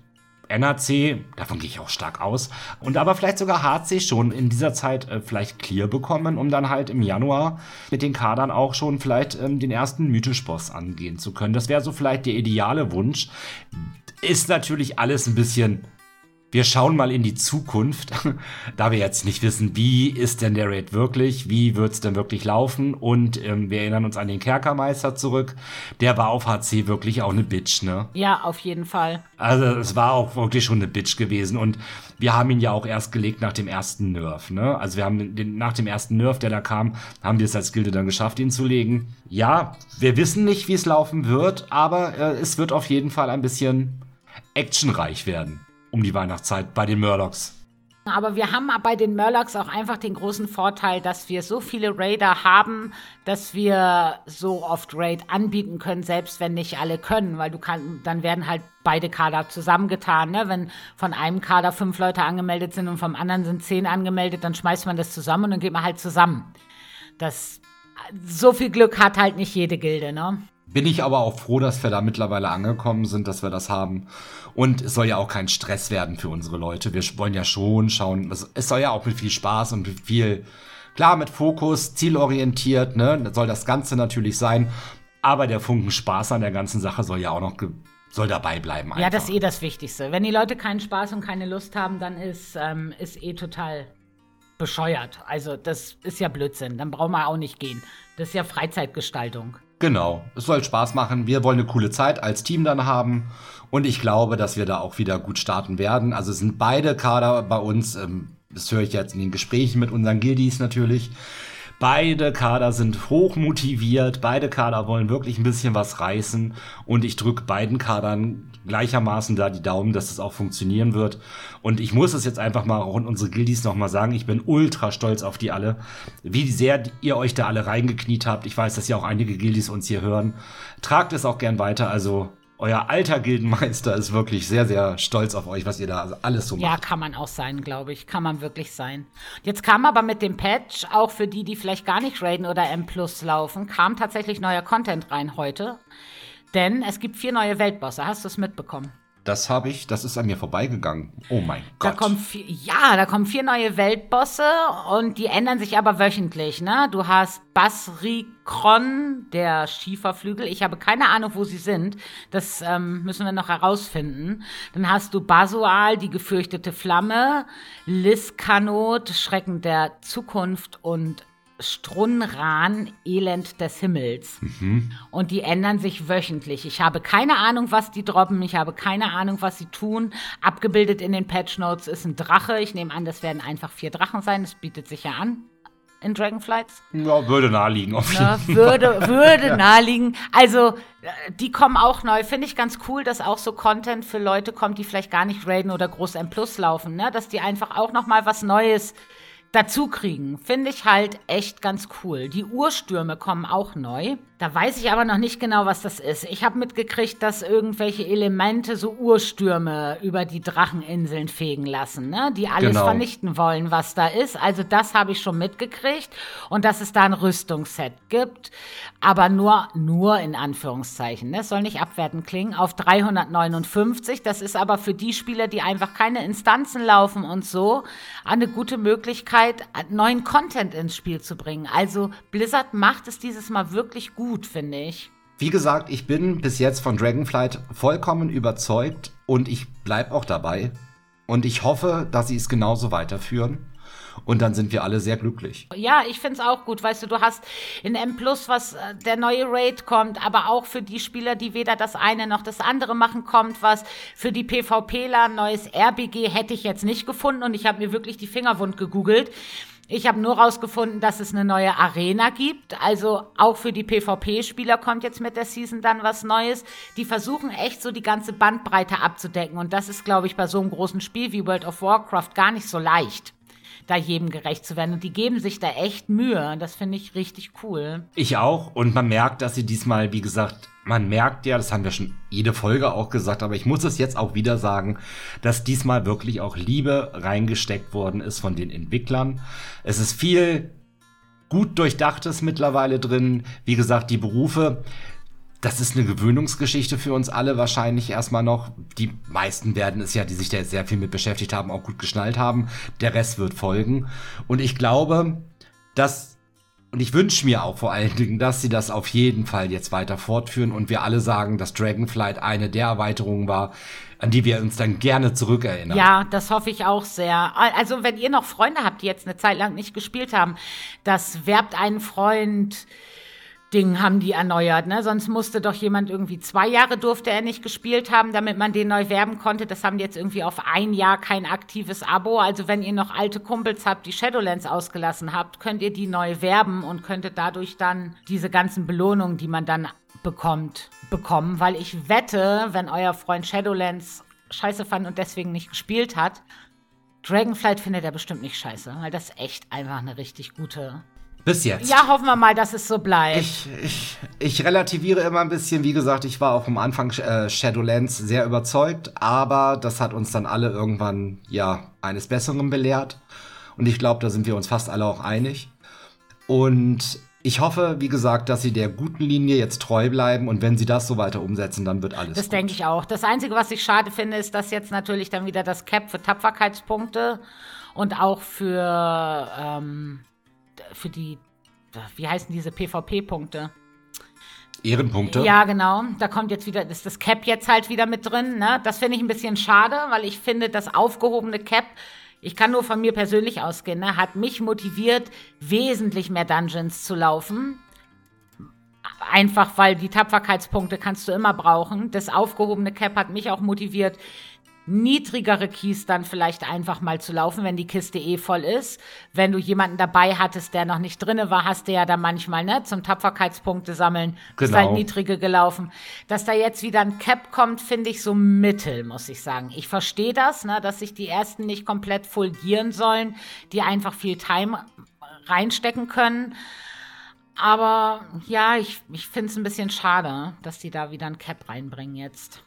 NAC, davon gehe ich auch stark aus, und aber vielleicht sogar HC schon in dieser Zeit äh, vielleicht clear bekommen, um dann halt im Januar mit den Kadern auch schon vielleicht ähm, den ersten Mythisch-Boss angehen zu können. Das wäre so vielleicht der ideale Wunsch. Ist natürlich alles ein bisschen wir schauen mal in die Zukunft, da wir jetzt nicht wissen, wie ist denn der Raid wirklich, wie wird es denn wirklich laufen und ähm, wir erinnern uns an den Kerkermeister zurück, der war auf HC wirklich auch eine Bitch, ne? Ja, auf jeden Fall. Also es war auch wirklich schon eine Bitch gewesen und wir haben ihn ja auch erst gelegt nach dem ersten Nerf, ne? Also wir haben den, nach dem ersten Nerf, der da kam, haben wir es als Gilde dann geschafft, ihn zu legen. Ja, wir wissen nicht, wie es laufen wird, aber äh, es wird auf jeden Fall ein bisschen actionreich werden um die Weihnachtszeit bei den Murlocs. Aber wir haben bei den Murlocs auch einfach den großen Vorteil, dass wir so viele Raider haben, dass wir so oft Raid anbieten können, selbst wenn nicht alle können, weil du kannst, dann werden halt beide Kader zusammengetan. Ne? Wenn von einem Kader fünf Leute angemeldet sind und vom anderen sind zehn angemeldet, dann schmeißt man das zusammen und dann geht man halt zusammen. Das so viel Glück hat halt nicht jede Gilde, ne? Bin ich aber auch froh, dass wir da mittlerweile angekommen sind, dass wir das haben. Und es soll ja auch kein Stress werden für unsere Leute. Wir wollen ja schon schauen, es soll ja auch mit viel Spaß und mit viel, klar, mit Fokus, zielorientiert, ne, soll das Ganze natürlich sein. Aber der Funken Spaß an der ganzen Sache soll ja auch noch soll dabei bleiben. Einfach. Ja, das ist eh das Wichtigste. Wenn die Leute keinen Spaß und keine Lust haben, dann ist, ähm, ist eh total bescheuert. Also das ist ja Blödsinn. Dann brauchen wir auch nicht gehen. Das ist ja Freizeitgestaltung. Genau, es soll Spaß machen. Wir wollen eine coole Zeit als Team dann haben. Und ich glaube, dass wir da auch wieder gut starten werden. Also es sind beide Kader bei uns, ähm, das höre ich jetzt in den Gesprächen mit unseren Guildies natürlich. Beide Kader sind hoch motiviert, beide Kader wollen wirklich ein bisschen was reißen und ich drücke beiden Kadern gleichermaßen da die Daumen, dass es auch funktionieren wird. Und ich muss es jetzt einfach mal rund unsere Guildies nochmal sagen, ich bin ultra stolz auf die alle, wie sehr ihr euch da alle reingekniet habt. Ich weiß, dass ja auch einige Guildies uns hier hören. Tragt es auch gern weiter, also euer alter Gildenmeister ist wirklich sehr, sehr stolz auf euch, was ihr da alles so macht. Ja, kann man auch sein, glaube ich. Kann man wirklich sein. Jetzt kam aber mit dem Patch, auch für die, die vielleicht gar nicht Raiden oder M Plus laufen, kam tatsächlich neuer Content rein heute. Denn es gibt vier neue Weltbosse. Hast du es mitbekommen? Das habe ich, das ist an mir vorbeigegangen. Oh mein Gott. Da kommen vier, ja, da kommen vier neue Weltbosse und die ändern sich aber wöchentlich. Ne? Du hast Basrikron, der Schieferflügel. Ich habe keine Ahnung, wo sie sind. Das ähm, müssen wir noch herausfinden. Dann hast du Basual, die gefürchtete Flamme, Liskanot, Schrecken der Zukunft und Strunran, Elend des Himmels. Mhm. Und die ändern sich wöchentlich. Ich habe keine Ahnung, was die droppen. Ich habe keine Ahnung, was sie tun. Abgebildet in den Patch Notes ist ein Drache. Ich nehme an, das werden einfach vier Drachen sein. Das bietet sich ja an in Dragonflights. Ja, würde naheliegen auf jeden Fall. Würde, würde naheliegen. Also, äh, die kommen auch neu. Finde ich ganz cool, dass auch so Content für Leute kommt, die vielleicht gar nicht raiden oder groß M Plus laufen, ne? Dass die einfach auch noch mal was Neues dazu kriegen, finde ich halt echt ganz cool. Die Urstürme kommen auch neu. Da weiß ich aber noch nicht genau, was das ist. Ich habe mitgekriegt, dass irgendwelche Elemente so Urstürme über die Dracheninseln fegen lassen, ne? die alles Genau. vernichten wollen, was da ist. Also das habe ich schon mitgekriegt und dass es da ein Rüstungsset gibt, aber nur nur in Anführungszeichen. Ne? Es soll nicht abwertend klingen. Auf 359. Das ist aber für die Spieler, die einfach keine Instanzen laufen und so, eine gute Möglichkeit, neuen Content ins Spiel zu bringen. Also Blizzard macht es dieses Mal wirklich gut, finde ich. Wie gesagt, ich bin bis jetzt von Dragonflight vollkommen überzeugt und ich bleib auch dabei. Und ich hoffe, dass sie es genauso weiterführen. Und dann sind wir alle sehr glücklich. Ja, ich find's auch gut. Weißt du, du hast in M was äh, der neue Raid kommt, aber auch für die Spieler, die weder das eine noch das andere machen, kommt was. Für die PvPler ein neues RBG hätte ich jetzt nicht gefunden und ich habe mir wirklich die Finger wund gegoogelt. Ich habe nur rausgefunden, dass es eine neue Arena gibt. Also auch für die PvP-Spieler kommt jetzt mit der Season dann was Neues. Die versuchen echt so die ganze Bandbreite abzudecken. Und das ist, glaube ich, bei so einem großen Spiel wie World of Warcraft gar nicht so leicht da jedem gerecht zu werden. Und die geben sich da echt Mühe. Das finde ich richtig cool. Ich auch. Und man merkt, dass sie diesmal, wie gesagt, man merkt ja, das haben wir schon jede Folge auch gesagt, aber ich muss es jetzt auch wieder sagen, dass diesmal wirklich auch Liebe reingesteckt worden ist von den Entwicklern. Es ist viel gut durchdachtes mittlerweile drin. Wie gesagt, die Berufe, das ist eine Gewöhnungsgeschichte für uns alle wahrscheinlich erstmal noch. Die meisten werden es ja, die sich da jetzt sehr viel mit beschäftigt haben, auch gut geschnallt haben. Der Rest wird folgen. Und ich glaube, dass und ich wünsche mir auch vor allen Dingen, dass sie das auf jeden Fall jetzt weiter fortführen und wir alle sagen, dass Dragonflight eine der Erweiterungen war, an die wir uns dann gerne zurückerinnern. Ja, das hoffe ich auch sehr. Also, wenn ihr noch Freunde habt, die jetzt eine Zeit lang nicht gespielt haben, das werbt einen Freund. Ding haben die erneuert, ne? Sonst musste doch jemand irgendwie zwei Jahre durfte er nicht gespielt haben, damit man den neu werben konnte. Das haben die jetzt irgendwie auf ein Jahr kein aktives Abo. Also wenn ihr noch alte Kumpels habt, die Shadowlands ausgelassen habt, könnt ihr die neu werben und könntet dadurch dann diese ganzen Belohnungen, die man dann bekommt, bekommen. Weil ich wette, wenn euer Freund Shadowlands scheiße fand und deswegen nicht gespielt hat, Dragonflight findet er bestimmt nicht scheiße, weil das echt einfach eine richtig gute Bis jetzt. ja, hoffen wir mal, dass es so bleibt. Ich, ich, ich relativiere immer ein bisschen. Wie gesagt, ich war auch am Anfang äh, Shadowlands sehr überzeugt, aber das hat uns dann alle irgendwann ja eines Besseren belehrt. Und ich glaube, da sind wir uns fast alle auch einig. Und ich hoffe, wie gesagt, dass sie der guten Linie jetzt treu bleiben und wenn sie das so weiter umsetzen, dann wird alles Das denke ich auch. Das Einzige, was ich schade finde, ist, dass jetzt natürlich dann wieder das Cap für Tapferkeitspunkte und auch für, ähm, für die, wie heißen diese PvP-Punkte? Ehrenpunkte. Ja, genau. Da kommt jetzt wieder, ist das Cap jetzt halt wieder mit drin. Ne? Das finde ich ein bisschen schade, weil ich finde, das aufgehobene Cap, ich kann nur von mir persönlich ausgehen, ne, hat mich motiviert, wesentlich mehr Dungeons zu laufen. Einfach weil die Tapferkeitspunkte kannst du immer brauchen. Das aufgehobene Cap hat mich auch motiviert, niedrigere Keys dann vielleicht einfach mal zu laufen, wenn die Kiste eh voll ist. Wenn du jemanden dabei hattest, der noch nicht drinne war, hast du ja dann manchmal, ne, zum Tapferkeitspunkte sammeln, bist Genau. halt niedrige gelaufen. Dass da jetzt wieder ein Cap kommt, finde ich so mittel, muss ich sagen. Ich verstehe das, ne, dass sich die ersten nicht komplett fulgieren sollen, die einfach viel Time reinstecken können. Aber ja, ich, ich finde es ein bisschen schade, dass die da wieder ein Cap reinbringen jetzt.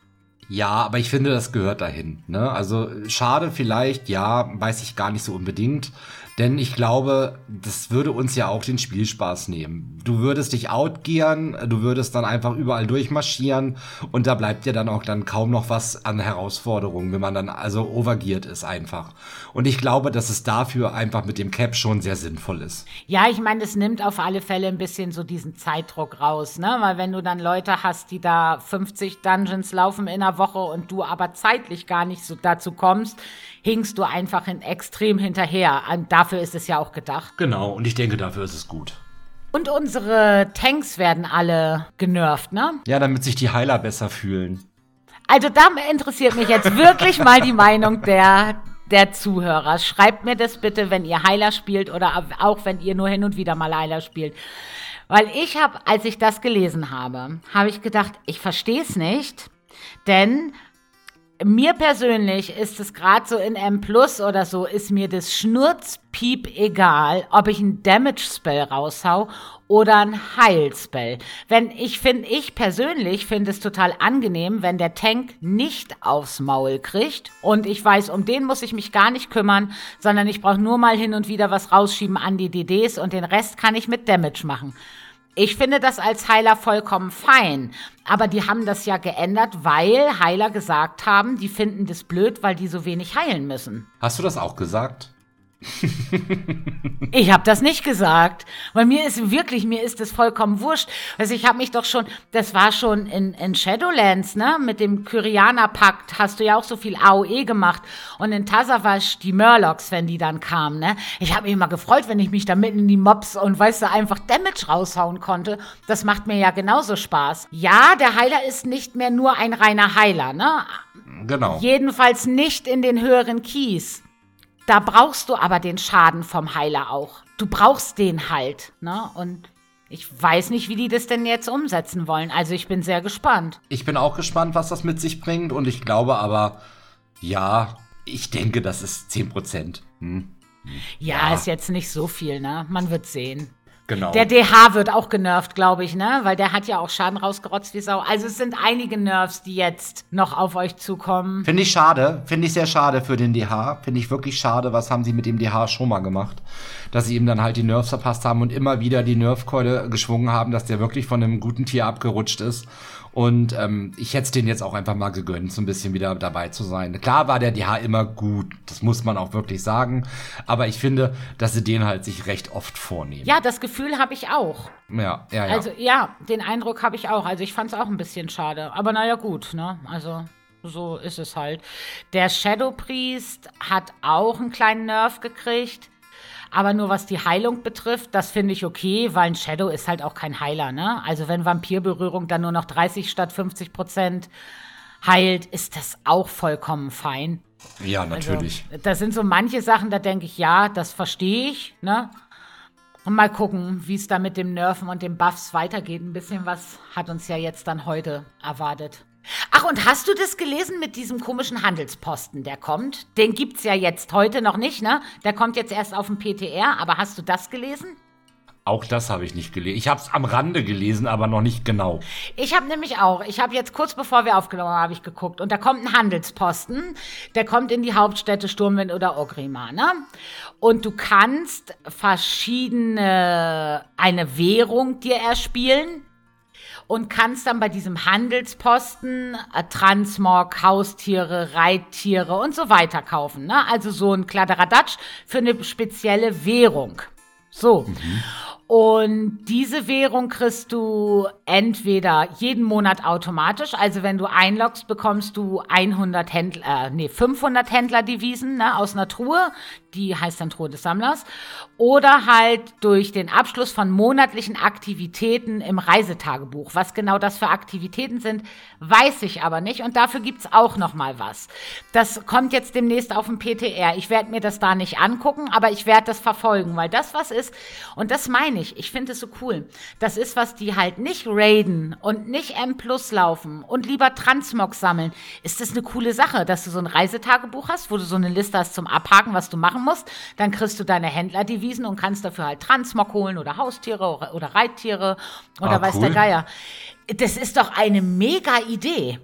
Ja, aber ich finde, das gehört dahin. Ne? Also schade vielleicht, ja, weiß ich gar nicht so unbedingt. Denn ich glaube, das würde uns ja auch den Spielspaß nehmen. Du würdest dich outgearen, du würdest dann einfach überall durchmarschieren und da bleibt dir dann auch dann kaum noch was an Herausforderungen, wenn man dann also overgeared ist einfach. Und ich glaube, dass es dafür einfach mit dem Cap schon sehr sinnvoll ist. Ja, ich meine, es nimmt auf alle Fälle ein bisschen so diesen Zeitdruck raus, ne? Weil wenn du dann Leute hast, die da 50 Dungeons laufen in einer Woche und du aber zeitlich gar nicht so dazu kommst, hinkst du einfach in extrem hinterher. Und dafür ist es ja auch gedacht. Genau, und ich denke, dafür ist es gut. Und unsere Tanks werden alle genervt, ne? Ja, damit sich die Heiler besser fühlen. Also da interessiert mich jetzt wirklich mal die Meinung der, der Zuhörer. Schreibt mir das bitte, wenn ihr Heiler spielt oder auch wenn ihr nur hin und wieder mal Heiler spielt. Weil ich habe, als ich das gelesen habe, habe ich gedacht, ich verstehe es nicht, denn mir persönlich ist es gerade so in M Plus oder so, ist mir das Schnurzpiep egal, ob ich ein Damage Spell raushau oder ein Heil Spell. Wenn ich finde, ich persönlich finde es total angenehm, wenn der Tank nicht aufs Maul kriegt und ich weiß, um den muss ich mich gar nicht kümmern, sondern ich brauche nur mal hin und wieder was rausschieben an die DDs und den Rest kann ich mit Damage machen. Ich finde das als Heiler vollkommen fein. Aber die haben das ja geändert, weil Heiler gesagt haben, die finden das blöd, weil die so wenig heilen müssen. Hast du das auch gesagt? Ich habe das nicht gesagt, weil mir ist wirklich, mir ist das vollkommen wurscht. Also ich habe mich doch schon, das war schon in, in Shadowlands, ne, mit dem Kyrianer-Pakt hast du ja auch so viel AOE gemacht und in Tazawash die Murlocs, wenn die dann kamen, ne. Ich habe mich immer gefreut, wenn ich mich da mitten in die Mobs und weißt du, einfach Damage raushauen konnte. Das macht mir ja genauso Spaß. Ja, der Heiler ist nicht mehr nur ein reiner Heiler, ne. Genau. Jedenfalls nicht in den höheren Keys. Da brauchst du aber den Schaden vom Heiler auch. Du brauchst den halt, ne? Und ich weiß nicht, wie die das denn jetzt umsetzen wollen. Also ich bin sehr gespannt. Ich bin auch gespannt, was das mit sich bringt. Und ich glaube aber, ja, ich denke, das ist 10%. Hm. Ja, ja, ist jetzt nicht so viel, ne? Man wird sehen. Genau. Der DH wird auch genervt, glaube ich, ne? Weil der hat ja auch Schaden rausgerotzt wie Sau. Also es sind einige Nerves, die jetzt noch auf euch zukommen. Finde ich schade. Finde ich sehr schade für den DH. Finde ich wirklich schade. Was haben sie mit dem DH schon mal gemacht? Dass sie ihm dann halt die Nerves verpasst haben und immer wieder die Nerfkeule geschwungen haben, dass der wirklich von einem guten Tier abgerutscht ist. Und ähm, ich hätte es denen jetzt auch einfach mal gegönnt, so ein bisschen wieder dabei zu sein. Klar war der DH immer gut, das muss man auch wirklich sagen. Aber ich finde, dass sie den halt sich recht oft vornehmen. Ja, das Gefühl habe ich auch. Ja, ja, ja. Also ja, den Eindruck habe ich auch. Also ich fand es auch ein bisschen schade. Aber naja, gut, ne? Also so ist es halt. Der Shadow Priest hat auch einen kleinen Nerv gekriegt. Aber nur was die Heilung betrifft, das finde ich okay, weil ein Shadow ist halt auch kein Heiler, ne? Also wenn Vampirberührung dann nur noch 30 statt 50 Prozent heilt, ist das auch vollkommen fein. Ja, also, natürlich. Also, das sind so manche Sachen, da denke ich, ja, das verstehe ich, ne? Und mal gucken, wie es da mit dem Nerven und den Buffs weitergeht. Ein bisschen was hat uns ja jetzt dann heute erwartet. Ach, und hast du das gelesen mit diesem komischen Handelsposten, der kommt? Den gibt's ja jetzt heute noch nicht, ne? Der kommt jetzt erst auf dem PTR, aber hast du das gelesen? Auch das habe ich nicht gelesen. Ich habe es am Rande gelesen, aber noch nicht genau. Ich habe nämlich auch. Ich habe jetzt kurz bevor wir aufgenommen haben, habe ich geguckt. Und da kommt ein Handelsposten. Der kommt in die Hauptstädte Sturmwind oder Ogrima. Ne? Und du kannst verschiedene, eine Währung dir erspielen und kannst dann bei diesem Handelsposten äh, Transmog, Haustiere, Reittiere und so weiter kaufen. Ne? Also so ein Kladderadatsch für eine spezielle Währung. So. Mhm. Und diese Währung kriegst du entweder jeden Monat automatisch, also wenn du einloggst, bekommst du 100 Händler, äh, nee, 500 Händlerdevisen ne, aus einer Truhe, die heißt dann Truhe des Sammlers, oder halt durch den Abschluss von monatlichen Aktivitäten im Reisetagebuch. Was genau das für Aktivitäten sind, weiß ich aber nicht und dafür gibt's auch noch mal was. Das kommt jetzt demnächst auf dem PTR. Ich werde mir das da nicht angucken, aber ich werde das verfolgen, weil das was ist und das meine nicht. Ich finde es so cool. Das ist, was die halt nicht raiden und nicht M Plus laufen und lieber Transmog sammeln. Ist das eine coole Sache, dass du so ein Reisetagebuch hast, wo du so eine Liste hast zum Abhaken, was du machen musst. Dann kriegst du deine Händlerdevisen und kannst dafür halt Transmog holen oder Haustiere oder Reittiere oder ah, weiß cool. der Geier. Das ist doch eine mega Idee.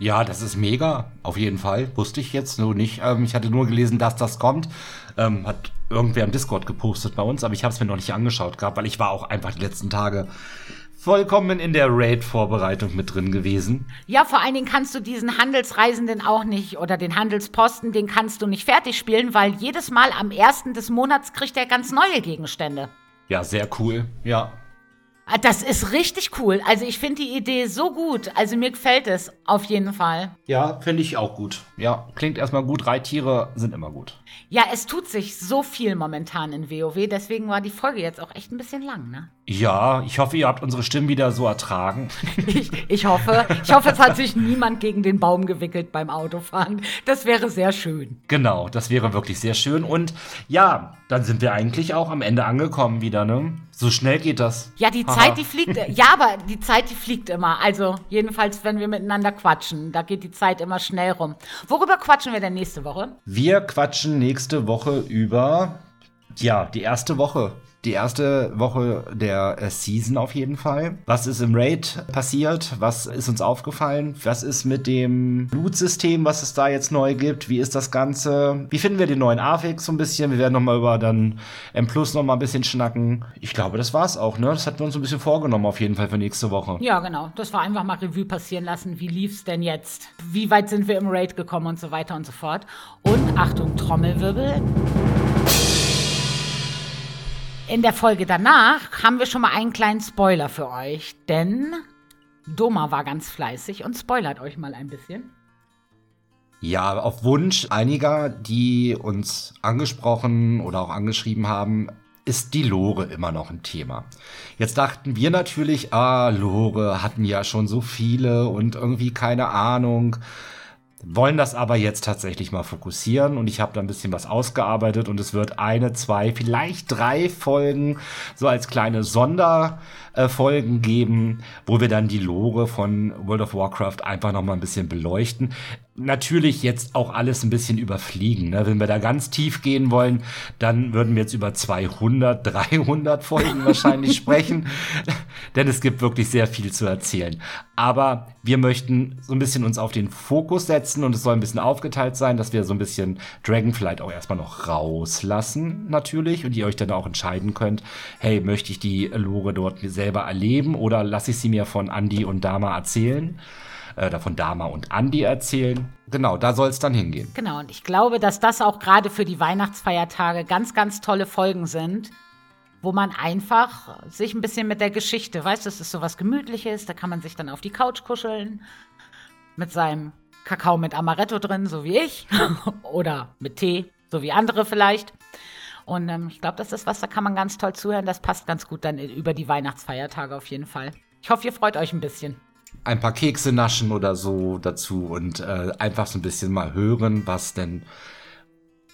Ja, das ist mega, auf jeden Fall. Wusste ich jetzt nur nicht. Ähm, ich hatte nur gelesen, dass das kommt. Ähm, hat irgendwer im Discord gepostet bei uns, aber ich habe es mir noch nicht angeschaut gehabt, weil ich war auch einfach die letzten Tage vollkommen in der Raid-Vorbereitung mit drin gewesen. Ja, vor allen Dingen kannst du diesen Handelsreisenden auch nicht oder den Handelsposten, den kannst du nicht fertig spielen, weil jedes Mal am ersten des Monats kriegt er ganz neue Gegenstände. Ja, sehr cool. Ja, Ah, das ist richtig cool. Also ich finde die Idee so gut. Also mir gefällt es auf jeden Fall. Ja, finde ich auch gut. Ja, klingt erstmal gut. Reittiere sind immer gut. Ja, es tut sich so viel momentan in WoW. Deswegen war die Folge jetzt auch echt ein bisschen lang, ne? Ja, ich hoffe, ihr habt unsere Stimmen wieder so ertragen. Ich, ich hoffe, ich hoffe, es hat sich niemand gegen den Baum gewickelt beim Autofahren. Das wäre sehr schön. Genau, das wäre wirklich sehr schön. Und ja, dann sind wir eigentlich auch am Ende angekommen wieder, ne? So schnell geht das. Ja, die. Zeit, die fliegt. Ja, aber die Zeit, die fliegt immer. Also, jedenfalls, wenn wir miteinander quatschen, da geht die Zeit immer schnell rum. Worüber quatschen wir denn nächste Woche? Wir quatschen nächste Woche über, ja, die erste Woche. Die erste Woche der äh, Season auf jeden Fall. Was ist im Raid passiert? Was ist uns aufgefallen? Was ist mit dem Blutsystem, was es da jetzt neu gibt? Wie ist das Ganze? Wie finden wir den neuen Afix so ein bisschen? Wir werden noch mal über dann M Plus noch mal ein bisschen schnacken. Ich glaube, das war's auch, ne? Das hatten wir uns ein bisschen vorgenommen auf jeden Fall für nächste Woche. Ja, genau. Das war einfach mal Revue passieren lassen. Wie lief's denn jetzt? Wie weit sind wir im Raid gekommen und so weiter und so fort. Und Achtung, Trommelwirbel. In der Folge danach haben wir schon mal einen kleinen Spoiler für euch, denn Doma war ganz fleißig und spoilert euch mal ein bisschen. Ja, auf Wunsch einiger, die uns angesprochen oder auch angeschrieben haben, ist die Lore immer noch ein Thema. Jetzt dachten wir natürlich, ah, Lore hatten ja schon so viele und irgendwie keine Ahnung. Wollen das aber jetzt tatsächlich mal fokussieren und ich habe da ein bisschen was ausgearbeitet und es wird eine, zwei, vielleicht drei Folgen so als kleine Sonderfolgen geben, wo wir dann die Lore von World of Warcraft einfach noch mal ein bisschen beleuchten. Natürlich jetzt auch alles ein bisschen überfliegen. Ne? Wenn wir da ganz tief gehen wollen, dann würden wir jetzt über 200, 300 Folgen wahrscheinlich sprechen, denn es gibt wirklich sehr viel zu erzählen. Aber wir möchten so ein bisschen uns auf den Fokus setzen und es soll ein bisschen aufgeteilt sein, dass wir so ein bisschen Dragon vielleicht auch erstmal noch rauslassen, natürlich, und ihr euch dann auch entscheiden könnt, hey, möchte ich die Lore dort selber erleben oder lasse ich sie mir von Andy und Dama erzählen? Oder von Dama und Andy erzählen. Genau, da soll es dann hingehen. Genau, und ich glaube, dass das auch gerade für die Weihnachtsfeiertage ganz, ganz tolle Folgen sind, wo man einfach sich ein bisschen mit der Geschichte, weißt du, es ist so was Gemütliches, da kann man sich dann auf die Couch kuscheln, mit seinem Kakao mit Amaretto drin, so wie ich, oder mit Tee, so wie andere vielleicht. Und ähm, ich glaube, das ist was, da kann man ganz toll zuhören. Das passt ganz gut dann über die Weihnachtsfeiertage auf jeden Fall. Ich hoffe, ihr freut euch ein bisschen. Ein paar Kekse naschen oder so dazu und äh, einfach so ein bisschen mal hören, was denn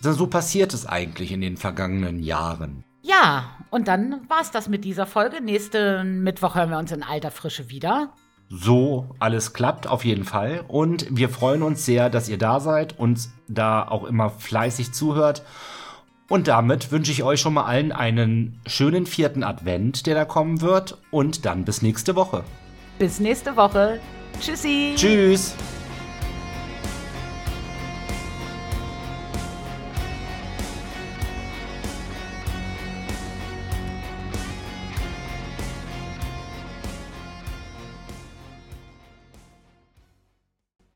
so passiert ist eigentlich in den vergangenen Jahren. Ja, und dann war's das mit dieser Folge. Nächsten Mittwoch hören wir uns in alter Frische wieder. So alles klappt auf jeden Fall. Und wir freuen uns sehr, dass ihr da seid und da auch immer fleißig zuhört. Und damit wünsche ich euch schon mal allen einen schönen vierten Advent, der da kommen wird. Und dann bis nächste Woche. Bis nächste Woche. Tschüssi. Tschüss.